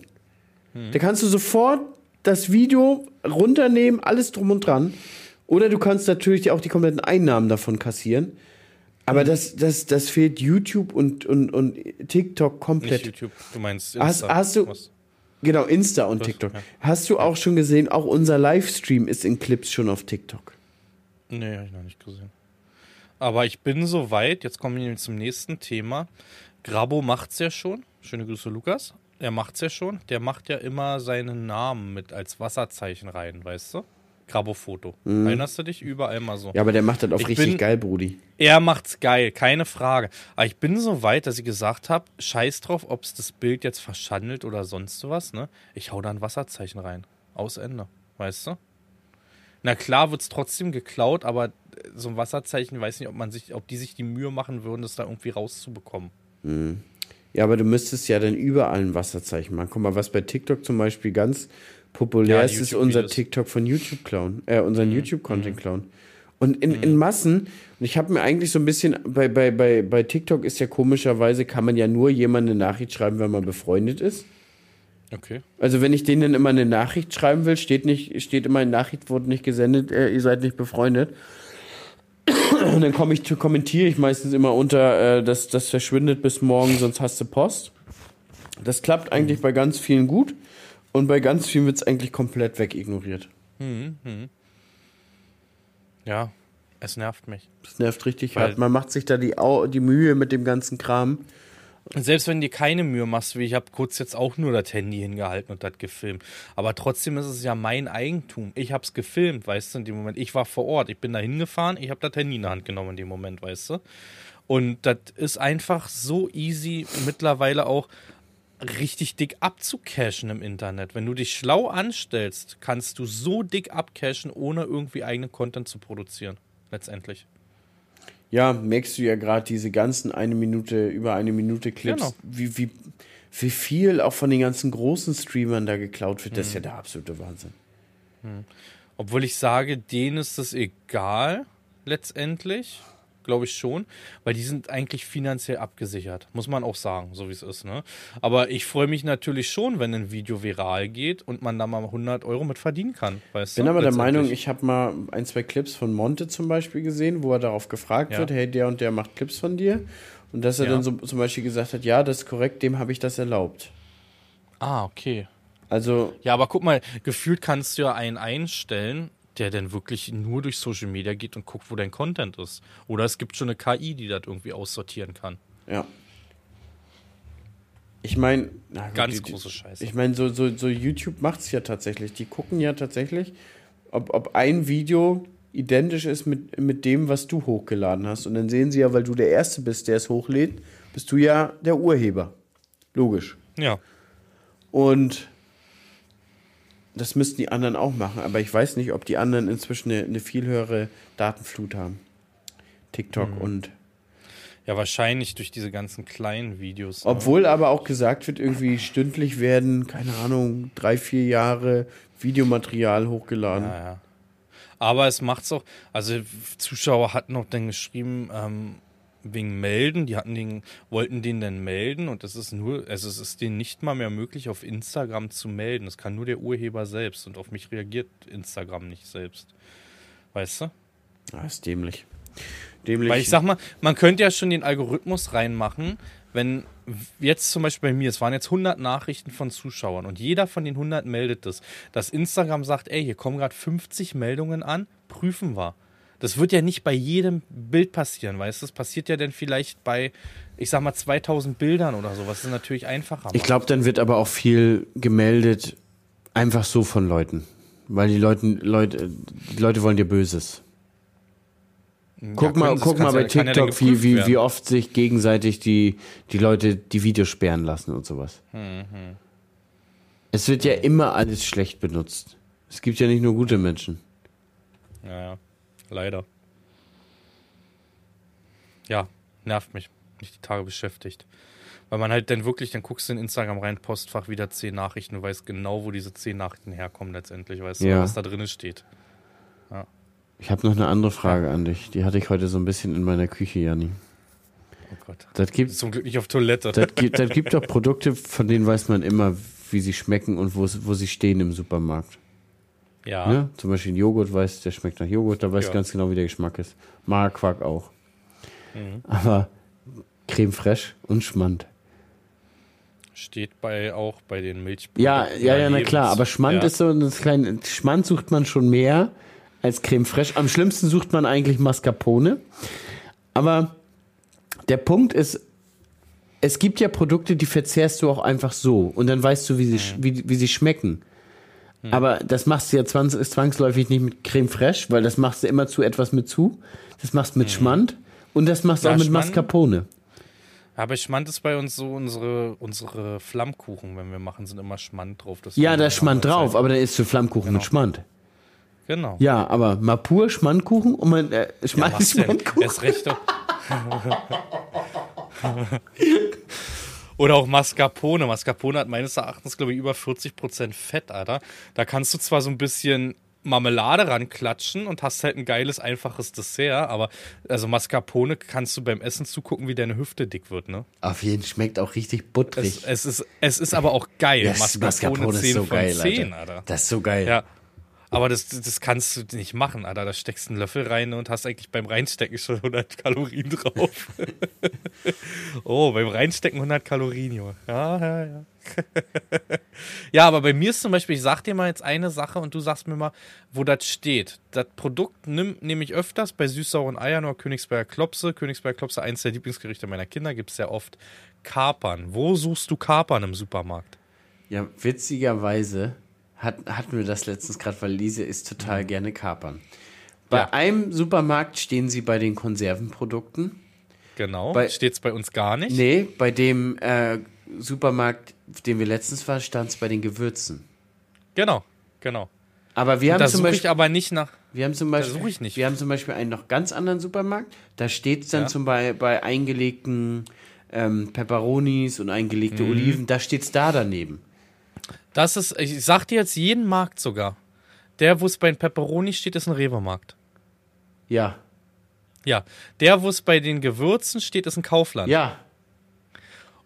Da kannst du sofort das Video runternehmen, alles drum und dran. Oder du kannst natürlich auch die kompletten Einnahmen davon kassieren. Aber das, das, das fehlt YouTube und, und, und TikTok Nicht komplett. YouTube, du meinst Hast- Insta. hast du- Was? Genau, Insta und TikTok. Hast du auch schon gesehen, auch unser Livestream ist in Clips schon auf TikTok. Nee, habe ich noch nicht gesehen. Aber ich bin soweit, jetzt kommen wir zum nächsten Thema. Grabo macht's ja schon. Schöne Grüße, Lukas. Er macht's ja schon. Der macht ja immer seinen Namen mit als Wasserzeichen rein, weißt du? Grabo-Foto. Erinnerst du dich? Überall mal so. Mhm. Ja, aber der macht das auch Ich richtig bin- geil, Brudi. Er macht's geil, keine Frage. Aber ich bin so weit, dass ich gesagt habe, scheiß drauf, ob es das Bild jetzt verschandelt oder sonst was, ne? Ich hau da ein Wasserzeichen rein. Aus Ende. Weißt du? Na klar wird's trotzdem geklaut, aber äh, so ein Wasserzeichen, ich weiß nicht, ob man sich, ob die sich die Mühe machen würden, das da irgendwie rauszubekommen. Ja, aber du müsstest ja dann überall ein Wasserzeichen machen. Guck mal, was bei TikTok zum Beispiel ganz populär Ja, ist, ist unser. TikTok von YouTube klauen, äh, unseren Mhm. YouTube-Content klauen. Und in, in Massen, und ich habe mir eigentlich so ein bisschen, bei, bei, bei, bei TikTok ist ja komischerweise, kann man ja nur jemandem eine Nachricht schreiben, wenn man befreundet ist. Okay. Also wenn ich denen immer eine Nachricht schreiben will, steht nicht, steht immer in Nachricht wurde nicht gesendet, äh, ihr seid nicht befreundet. Und <clears throat> dann komme ich zu kommentiere ich meistens immer unter, äh, das, das verschwindet bis morgen, sonst hast du Post. Das klappt eigentlich bei ganz vielen gut und bei ganz vielen wird es eigentlich komplett wegignoriert. Ja, es nervt mich. Das nervt richtig Weil- hart. Man macht sich da die, Au die Mühe mit dem ganzen Kram. Selbst wenn dir keine Mühe machst, wie ich habe kurz jetzt auch nur das Handy hingehalten und das gefilmt. Aber trotzdem ist es ja mein Eigentum. Ich habe es gefilmt, weißt du, in dem Moment. Ich war vor Ort, ich bin da hingefahren, ich habe das Handy in der Hand genommen in dem Moment, weißt du. Und das ist einfach so easy mittlerweile auch richtig dick abzucashen im Internet. Wenn du dich schlau anstellst, kannst du so dick abcashen, ohne irgendwie eigenen Content zu produzieren. Letztendlich. Ja, merkst du ja gerade diese ganzen eine Minute, über eine Minute Clips, Genau. wie, wie, wie viel auch von den ganzen großen Streamern da geklaut wird, das ist ja der absolute Wahnsinn. Obwohl ich sage, denen ist es egal, letztendlich. Glaube ich schon, weil die sind eigentlich finanziell abgesichert, muss man auch sagen, so wie es ist. Ne? Aber ich freue mich natürlich schon, wenn ein Video viral geht und man da mal 100 Euro mit verdienen kann. Weißt bin du? aber der. Meinung, ich habe mal ein, zwei Clips von Monte zum Beispiel gesehen, wo er darauf gefragt Ja. wird, hey, der und der macht Clips von dir. Und dass er Ja. dann so zum Beispiel gesagt hat, ja, das ist korrekt, dem habe ich das erlaubt. Ah, okay. Also, Ja, aber guck mal, gefühlt kannst du ja einen einstellen, der dann wirklich nur durch Social Media geht und guckt, wo dein Content ist. Oder es gibt schon eine KI, die das irgendwie aussortieren kann. ja. Ich meine, Ganz große Scheiße. Ich meine, so, so, so YouTube macht es ja tatsächlich. Die gucken ja tatsächlich, ob, ob ein Video identisch ist mit, mit dem, was du hochgeladen hast. Und dann sehen sie ja, weil du der Erste bist, der es hochlädt, bist du ja der Urheber. Logisch. Ja. Und das müssten die anderen auch machen. Aber ich weiß nicht, ob die anderen inzwischen eine, eine viel höhere Datenflut haben. TikTok Mhm. und. Ja, wahrscheinlich durch diese ganzen kleinen Videos. ne? Obwohl aber auch gesagt wird, irgendwie stündlich werden, keine Ahnung, drei, vier Jahre Videomaterial hochgeladen. Ja, ja. Aber es macht's auch, also Zuschauer hatten auch dann geschrieben, ähm, wegen Melden, die hatten den, wollten den dann melden und es ist nur, also es ist denen nicht mal mehr möglich, auf Instagram zu melden. Das kann nur der Urheber selbst und auf mich reagiert Instagram nicht selbst. Weißt du? Ah, ist dämlich. Dämlich. Weil ich sag mal, man könnte ja schon den Algorithmus reinmachen, wenn jetzt zum Beispiel bei mir, es waren jetzt 100 Nachrichten von Zuschauern und jeder von den 100 meldet das, dass Instagram sagt, ey, hier kommen gerade 50 Meldungen an, prüfen wir. Das wird ja nicht bei jedem Bild passieren, weißt du? Das passiert ja dann vielleicht bei, ich sag mal, 2000 Bildern oder sowas. Das ist natürlich einfacher. ich glaube, dann wird aber auch viel gemeldet, einfach so von Leuten. Weil die Leuten, Leute, die Leute wollen dir Böses. Guck mal, guck mal bei TikTok, wie, wie, wie oft sich gegenseitig die, die Leute die Videos sperren lassen und sowas. Es wird ja immer alles schlecht benutzt. Es gibt ja nicht nur gute Menschen. Ja, ja. Leider. Ja, nervt mich. Nicht die Tage beschäftigt. Weil man halt dann wirklich, dann guckst du in Instagram rein, Postfach wieder zehn Nachrichten, du weißt genau, wo diese zehn Nachrichten herkommen letztendlich, weißt du, Ja. was da drin steht. Ich habe noch eine andere Frage an dich. Die hatte ich heute so ein bisschen in meiner Küche, Janni. Oh Gott. Das gibt, Zum Glück nicht auf Toilette. das gibt, das gibt doch Produkte, von denen weiß man immer, wie sie schmecken und wo, wo sie stehen im Supermarkt. Ja. Ne? Zum Beispiel Joghurt weiß, der schmeckt nach Joghurt, da weiß Ja. ganz genau, wie der Geschmack ist. Magerquark auch. Mhm. Aber Creme fraiche und Schmand. Steht bei auch bei den Milchprodukten. Ja, ja, ja, na klar, aber Schmand ja. ist so das kleine. Schmand sucht man schon mehr als Creme fraiche. Am schlimmsten sucht man eigentlich Mascarpone. Aber der Punkt ist, es gibt ja Produkte, die verzehrst du auch einfach so und dann weißt du, wie sie, sch- wie, wie sie schmecken. Aber das machst du ja zwangs zwangsläufig nicht mit Creme fraiche, weil das machst du immer zu etwas mit zu. Das machst du mit Schmand und das machst du Ja, auch mit Schmand- Mascarpone. Aber Schmand ist bei uns so unsere, unsere Flammkuchen, wenn wir machen, sind immer Schmand drauf. Das Ja, ist da ist Schmand drauf, aber dann isst du Flammkuchen mit Schmand. Genau. Ja, aber mal pur Schmandkuchen und man äh, Schmand, denn? Schmandkuchen. Recht doch. <laughs> <laughs> Oder auch Mascarpone. Mascarpone hat meines Erachtens, glaube ich, über 40% Fett, Alter. Da kannst du zwar so ein bisschen Marmelade ranklatschen und hast halt ein geiles, einfaches Dessert, aber also Mascarpone kannst du beim Essen zugucken, wie deine Hüfte dick wird, ne? Auf jeden schmeckt auch richtig Es, butterig. es, ist, es ist aber auch geil. Das Mascarpone ist 10 so von geil, 10, Alter. Alter. Das ist so geil. Ja. Aber das, das kannst du nicht machen, Alter. Da steckst du einen Löffel rein und hast eigentlich beim Reinstecken schon 100 Kalorien drauf. <laughs> oh, beim Reinstecken 100 Kalorien, Junge. Ja, ja, ja. <laughs> ja, aber bei mir ist zum Beispiel, ich sag dir mal jetzt eine Sache und du sagst mir mal, wo das steht. Das Produkt nehme ich öfters bei süß-sauren Eiern oder Königsberger Klopse. Königsberger Klopse, eins der Lieblingsgerichte meiner Kinder, gibt es sehr oft. Kapern. Wo suchst du Kapern im Supermarkt? Ja, witzigerweise hat, hatten wir das letztens gerade, weil Lise Mhm. total gerne Kapern. Bei Ja. einem Supermarkt stehen sie bei den Konservenprodukten. genau. Bei- Steht's bei uns gar nicht. Nee, bei dem äh, Supermarkt, den wir letztens waren, stand es bei den Gewürzen. Genau, genau. Aber wir haben Da zum suche ich Beispiel, aber nicht nach. wir haben zum Beispiel, ich nicht. wir haben zum Beispiel einen noch ganz anderen Supermarkt. Da steht es dann Ja. zum Beispiel bei eingelegten ähm, Peperonis und eingelegte Mhm. Oliven, da steht es da daneben. Das ist, ich sag dir jetzt jeden Markt sogar. Der, wo es bei den Pepperoni steht, ist ein Rewe-Markt. Ja, Ja. Der, wo es bei den Gewürzen steht, ist ein Kaufland. ja.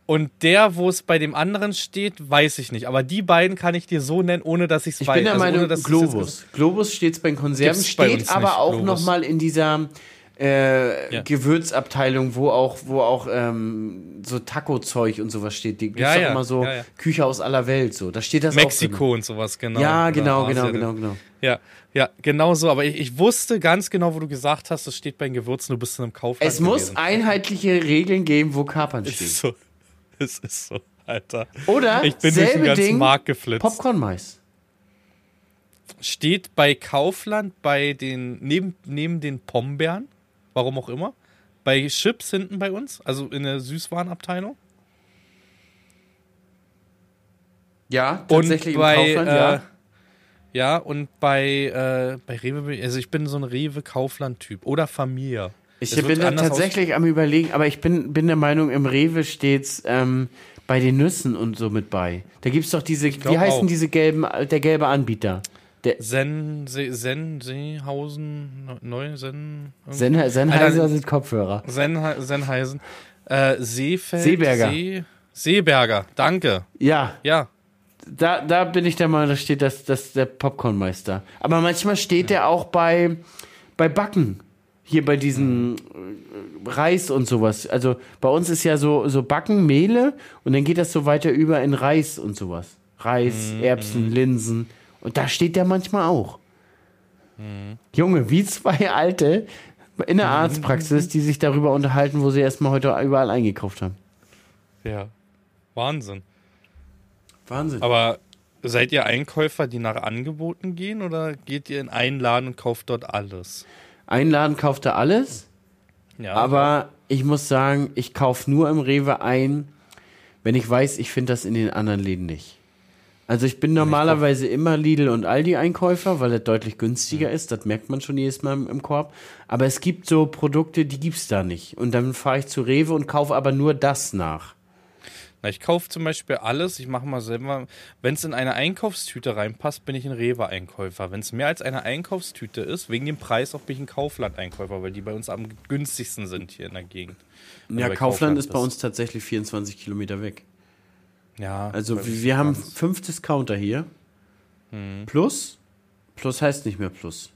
Und der, wo es bei dem anderen steht, weiß ich nicht. Aber die beiden kann ich dir so nennen, ohne dass ich es Ich weiß. bin der Also Meinung, ich es Globus. Globus steht bei den Konserven, Gibt's steht aber nicht, auch nochmal in dieser äh, Ja. Gewürzabteilung, wo auch, wo auch ähm, so Taco-Zeug und sowas steht. Die gibt's Ja, ja, immer so. Küche aus aller Welt. So, da steht das Mexiko und sowas, genau. Ja, genau, genau, genau, genau. Ja, ja, genau so. Aber ich, ich wusste ganz genau, wo du gesagt hast, das steht bei den Gewürzen, du bist in einem Kaufland. Es muss gewesen. einheitliche Regeln geben, wo Kapern steht. ist so. <laughs> Es ist so, Alter. Oder Ich bin durch den selbe ganzen Ding, Markt geflitzt. Popcorn-Mais. Steht bei Kaufland bei den, neben, neben den Pombeeren, warum auch immer, bei Chips hinten bei uns, also in der Süßwarenabteilung. Ja, Und tatsächlich bei, im Kaufland, äh, ja. ja, und bei, äh, bei Rewe, also ich bin so ein Rewe-Kaufland-Typ oder Familie. Ich Es bin tatsächlich am überlegen, aber ich bin, bin der Meinung, im Rewe steht's ähm, bei den Nüssen und so mit bei. Da gibt's doch diese, wie heißen auch. diese gelben, der gelbe Anbieter? Der Sen, Se, Sen, Seehausen, Neu, Sen, Sen, Sennheiser sind Kopfhörer. Sen, Senheisen, äh, Seefeld, Seeberger. See, Seeberger, danke. Ja, Ja, da, da bin ich der Meinung, da steht das, das der Popcornmeister. Aber manchmal steht der auch bei, bei Backen. Hier bei diesen äh, Reis und sowas. Also bei uns ist ja so, so Backen, Mehle und dann geht das so weiter über in Reis und sowas. Reis, Erbsen, Linsen. Und da steht der manchmal auch. Junge, wie zwei Alte in der Arztpraxis, die sich darüber unterhalten, wo sie erstmal heute überall eingekauft haben. ja. Wahnsinn. Wahnsinn. Aber seid ihr Einkäufer, die nach Angeboten gehen oder geht ihr in einen Laden und kauft dort alles? Ein Laden kauft er alles. Ja, Aber ich muss sagen, ich kaufe nur im Rewe ein, wenn ich weiß, ich finde das in den anderen Läden nicht. Also ich bin normalerweise immer Lidl und Aldi Einkäufer, weil das deutlich günstiger ist. Das merkt man schon jedes Mal im, im Korb. Aber es gibt so Produkte, die gibt's da nicht. Und dann fahre ich zu Rewe und kaufe aber nur das nach. Na, ich kaufe zum Beispiel alles, ich mache mal selber, wenn es in eine Einkaufstüte reinpasst, bin ich ein Rewe-Einkäufer. Wenn es mehr als eine Einkaufstüte ist, wegen dem Preis auch bin ich ein Kaufland-Einkäufer, weil die bei uns am günstigsten sind hier in der Gegend. Ja, bei Kaufland ist bei uns tatsächlich 24 Kilometer weg. Ja, Also wir, wir haben fünf Discounter hier. Hm. Plus. Plus heißt nicht mehr Plus.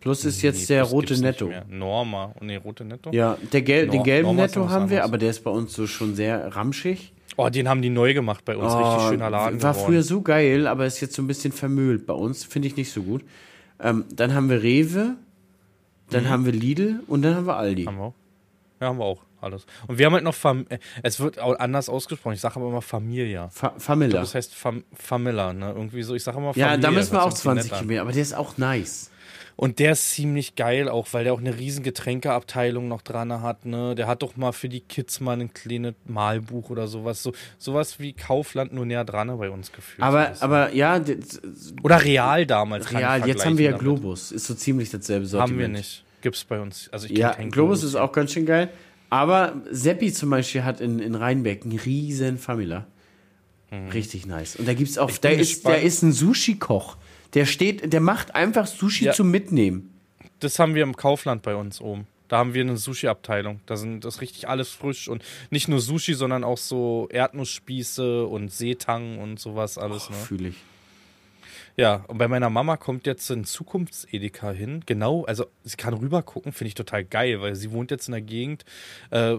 Plus ist Nee, jetzt der rote Netto. Norma. Nee, rote Netto? Ja, der Gel den Nor- gelben Norma Netto haben wir, aber der ist bei uns so schon sehr ramschig. Oh, den haben die neu gemacht bei uns. Richtig Oh, schöner Laden. War geworden. früher so geil, aber ist jetzt so ein bisschen vermüllt bei uns. Finde ich nicht so gut. Ähm, dann haben wir Rewe, dann haben wir Lidl und dann haben wir Aldi. Mhm. Haben wir auch. Ja, haben wir auch. Alles. Und wir haben halt noch Fam äh, es wird auch anders ausgesprochen. Ich sage aber immer Familia. Fa Familla. Das heißt Fam Familla, ne? Irgendwie so. Ich sage immer Ja, Familia. da müssen wir auch sich irgendwie 20 nett an. Kilometer, aber der ist auch nice. Und der ist ziemlich geil auch, weil der auch eine riesen Getränkeabteilung noch dran hat, ne? Der hat doch mal für die Kids mal ein kleines Malbuch oder sowas. So, sowas wie Kaufland nur näher dran bei uns gefühlt. Aber, bisschen. aber ja, oder Real damals. real, jetzt haben wir ja damit. Globus. Ist so ziemlich dasselbe Sortiment. Haben wir nicht. Gibt's bei uns. Also ich Ja, keinen Globus ist auch ganz schön geil. Aber Seppi zum Beispiel hat in, in Rheinbeck einen riesen Famila. Richtig nice. Und da gibt's auch, Mhm. Ich bin da ist, da ist ein Sushi-Koch. Der steht, der macht einfach Sushi Ja. zum Mitnehmen. Das haben wir im Kaufland bei uns oben. Da haben wir eine Sushi-Abteilung. Da sind das richtig alles frisch und nicht nur Sushi, sondern auch so Erdnussspieße und Seetang und sowas alles. Ne? Fühle ich. Ja, und bei meiner Mama kommt jetzt ein Zukunftsedeka hin. Genau, also sie kann rüber gucken, finde ich total geil, weil sie wohnt jetzt in der Gegend, äh,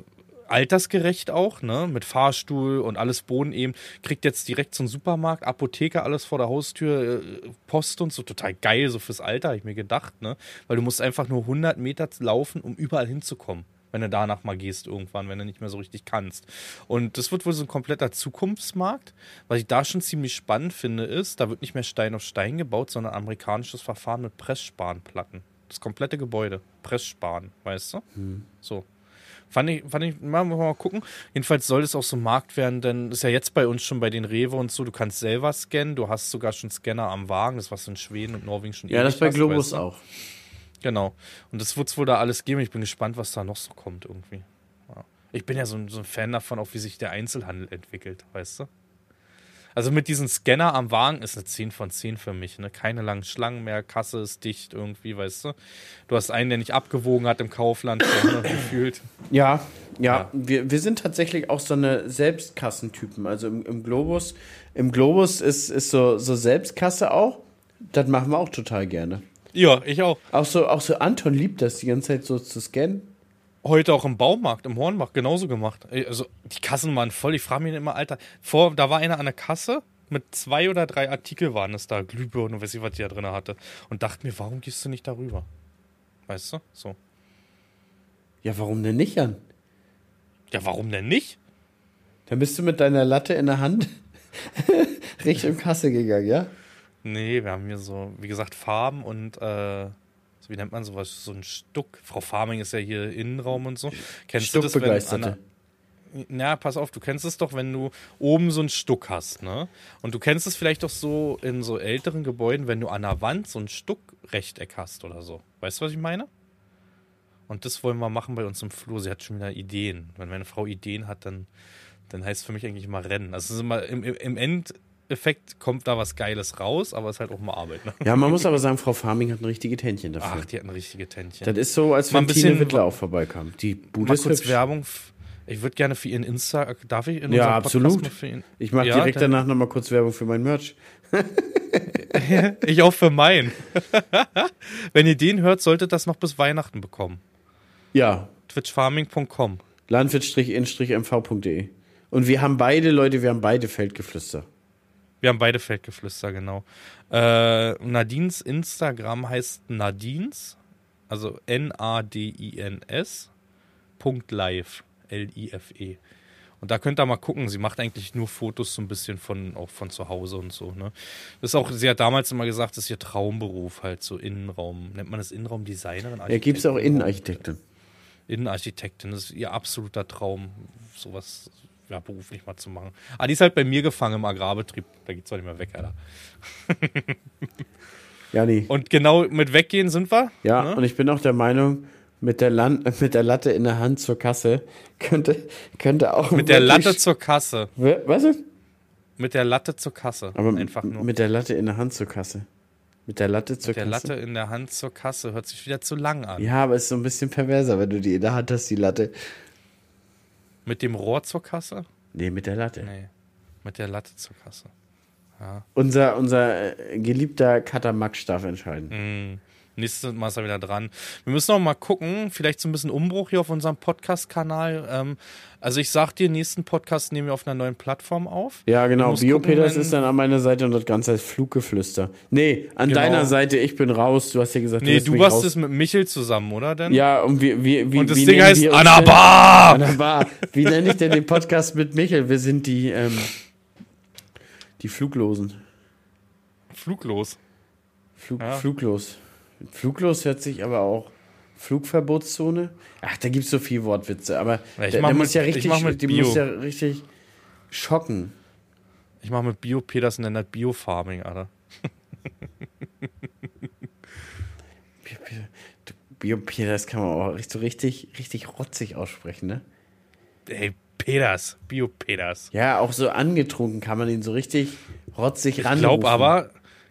altersgerecht auch, ne, mit Fahrstuhl und alles Boden eben, kriegt jetzt direkt einen Supermarkt, Apotheke, alles vor der Haustür, äh, Post und so, total geil, so fürs Alter, habe ich mir gedacht, ne, weil du musst einfach nur 100 Meter laufen, um überall hinzukommen. Wenn du danach mal gehst irgendwann, wenn du nicht mehr so richtig kannst. Und das wird wohl so ein kompletter Zukunftsmarkt. Was ich da schon ziemlich spannend finde, ist, da wird nicht mehr Stein auf Stein gebaut, sondern amerikanisches Verfahren mit Pressspanplatten. Das komplette Gebäude. Pressspan, weißt du? So. Fand ich, fand ich, mal, mal gucken. Jedenfalls soll es auch so Markt werden, denn ist ja jetzt bei uns schon bei den Rewe und so, du kannst selber scannen, du hast sogar schon Scanner am Wagen, das was in Schweden und Norwegen schon Ja, das bei hast, Globus weißt du? auch. Genau. Und das wird es wohl da alles geben. Ich bin gespannt, was da noch so kommt irgendwie. Ja. Ich bin ja so, ein- so ein Fan davon, auch wie sich der Einzelhandel entwickelt, weißt du? Also mit diesem Scanner am Wagen ist eine 10 von 10 für mich. Ne? Keine langen Schlangen mehr, Kasse ist dicht irgendwie, weißt du? Du hast einen, der nicht abgewogen hat im Kaufland, <coughs> gefühlt. Ja, ja, Ja. Wir, wir sind tatsächlich auch so eine Selbstkassentypen. Also im, im Globus, im Globus ist, ist so, so Selbstkasse auch. Das machen wir auch total gerne. Ja, ich auch. Auch so, auch so Anton liebt das, die ganze Zeit so zu scannen. Heute auch im Baumarkt, im Hornbach, genauso gemacht. Also die Kassen waren voll. Ich frage mich immer, Alter, vor, da war einer an der Kasse mit zwei oder drei Artikel waren es da, Glühbirnen und weiß ich, was die da drin hatte. Und dachte mir, warum gehst du nicht darüber? Weißt du? So. Ja, warum denn nicht, Jan? Ja, warum denn nicht? Dann bist du mit deiner Latte in der Hand <laughs> Richtung Kasse gegangen, ja? Nee, wir haben hier so, wie gesagt, Farben und äh, wie nennt man sowas? So ein Stuck. Frau Farming ist ja hier Innenraum und so. Kennst du das, wenn Stuckbegeisterte. an der- Na, pass auf, du kennst es doch, wenn du oben so einen Stuck hast, ne? Und du kennst es vielleicht auch so in so älteren Gebäuden, wenn du an der Wand so ein Stuckrechteck hast oder so. Weißt du, was ich meine? Und das wollen wir machen bei uns im Flur. Sie hat schon wieder Ideen. Wenn meine Frau Ideen hat, dann, dann heißt es für mich eigentlich immer Rennen. Also es ist immer, im, im- im Endeffekt kommt da was Geiles raus, aber es ist halt auch mal Arbeit. Ne? Ja, man muss aber sagen, Frau Farming hat ein richtige Tändchen dafür. Ach, die hatten richtige Tändchen. das ist so, als wenn ein Tine Wittler auch vorbeikam. Die Bude ist kurz. Werbung. Ich würde gerne für ihren Insta. Darf ich in Ja, absolut. mal für ihn? Ich mache Ja, direkt dann- danach nochmal kurz Werbung für mein Merch. <laughs> Ich auch für meinen. <laughs> Wenn ihr den hört, solltet das noch bis Weihnachten bekommen. Ja, Twitchfarming.com. landwirt-mv.de. Und wir haben beide, Leute, wir haben beide Feldgeflüster. Wir haben beide Feldgeflüster, genau. Äh, Nadines Instagram heißt Nadines, also N-A-D-I-N-S, Punkt live, L-I-F-E. Und da könnt ihr mal gucken, sie macht eigentlich nur Fotos so ein bisschen von, auch von zu Hause und so, ne. Das ist auch, sie hat damals immer gesagt, das ist ihr Traumberuf, halt so Innenraum. Nennt man das Innenraumdesignerin? Ja, gibt es auch Architektin? Innenarchitektin. Innenarchitektin, das ist ihr absoluter Traum, sowas ja, beruflich mal zu machen. Ah, die ist halt bei mir gefangen im Agrarbetrieb. Da geht's auch nicht mehr weg, Alter. <laughs> Ja, nee. Und genau mit weggehen sind wir. Ja, ne? und ich bin auch der Meinung, mit der, Land mit der Latte in der Hand zur Kasse könnte, könnte auch. mit der Latte zur Kasse. Was? ist? Mit der Latte zur Kasse. Aber Einfach nur. mit der Latte in der Hand zur Kasse. Mit der Latte zur Mit der Kasse. Latte in der Hand zur Kasse hört sich wieder zu lang an. Ja, aber ist so ein bisschen perverser, wenn du die in der Hand hast, die Latte. Mit dem Rohr zur Kasse? Nee, mit der Latte. Nee. Mit der Latte zur Kasse. Unser, unser äh, geliebter Cutter Max darf entscheiden. Mhm. Nächstes Mal ist er wieder dran. Wir müssen noch mal gucken, vielleicht so ein bisschen Umbruch hier auf unserem Podcast-Kanal. Ähm, also ich sag dir, nächsten Podcast nehmen wir auf einer neuen Plattform auf. Ja, Du genau. Biopeters ist dann an meiner Seite und das Ganze heißt Fluggeflüster. Nee, an Genau. deiner Seite, ich bin raus. Du hast ja gesagt, Nee, wirst du warst es mit Michel zusammen, oder denn? Ja, und wie, wie, wie, Und das wie Ding heißt wir uns Anna denn? Bar! Anna Bar. Wie nenne ich denn den Podcast mit Michel? Wir sind die, ähm, die Fluglosen. Fluglos. Flug, Ja. Fluglos. Fluglos hört sich aber auch. Flugverbotszone? Ach, da gibt es so viel Wortwitze, aber Ja, ich der, der mit- muss ja ich richtig, mach mit die Bio. muss ja richtig schocken. Ich mache mit Bio Peters nennt das Bio-Farming, Alter. Biopie, das kann man auch so richtig, richtig rotzig aussprechen, ne? Ey, Peters, Bio Peters. Ja, auch so angetrunken kann man ihn so richtig rotzig Ich ran. glaube aber,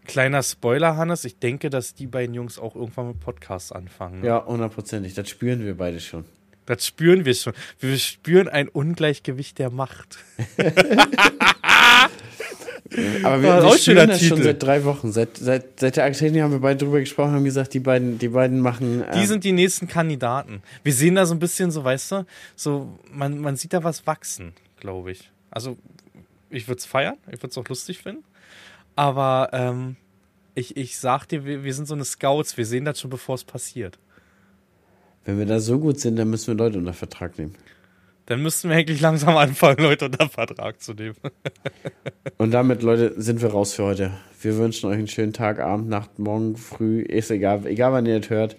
kleiner Spoiler, Hannes, ich denke, dass die beiden Jungs auch irgendwann mit Podcasts anfangen. ne? Ja, hundertprozentig. Das spüren wir beide schon. Das spüren wir schon. Wir spüren ein Ungleichgewicht der Macht. <laughs> Aber wir, wir spüren das schon seit drei Wochen. Seit, seit, seit der Akademie haben wir beide drüber gesprochen, haben gesagt, die beiden, die beiden machen. Die ähm, sind die nächsten Kandidaten. Wir sehen da so ein bisschen, so weißt du, so man, man sieht da was wachsen, glaube ich. Also ich würde es feiern, ich würde es auch lustig finden. Aber ähm, ich, ich sag dir, wir, wir sind so eine Scouts, wir sehen das schon, bevor es passiert. Wenn wir da so gut sind, dann müssen wir Leute unter Vertrag nehmen. Dann müssten wir eigentlich langsam anfangen, Leute unter Vertrag zu nehmen. <laughs> Und damit, Leute, sind wir raus für heute. Wir wünschen euch einen schönen Tag, Abend, Nacht, Morgen, Früh, ist egal, egal wann ihr das hört.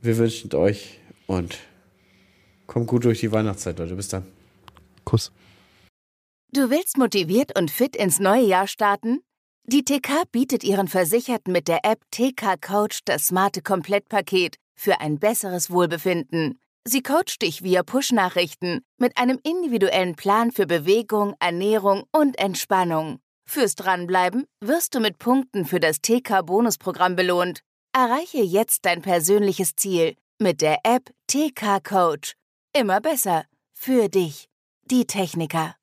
Wir wünschen es euch und Kommt gut durch die Weihnachtszeit, Leute. Bis dann. Kuss. Du willst motiviert und fit ins neue Jahr starten? Die TK bietet ihren Versicherten mit der App TK Coach das smarte Komplettpaket für ein besseres Wohlbefinden. Sie coacht dich via Push-Nachrichten mit einem individuellen Plan für Bewegung, Ernährung und Entspannung. Fürs Dranbleiben wirst du mit Punkten für das TK-Bonusprogramm belohnt. Erreiche jetzt dein persönliches Ziel mit der App TK Coach. Immer besser. Für dich. Die Techniker.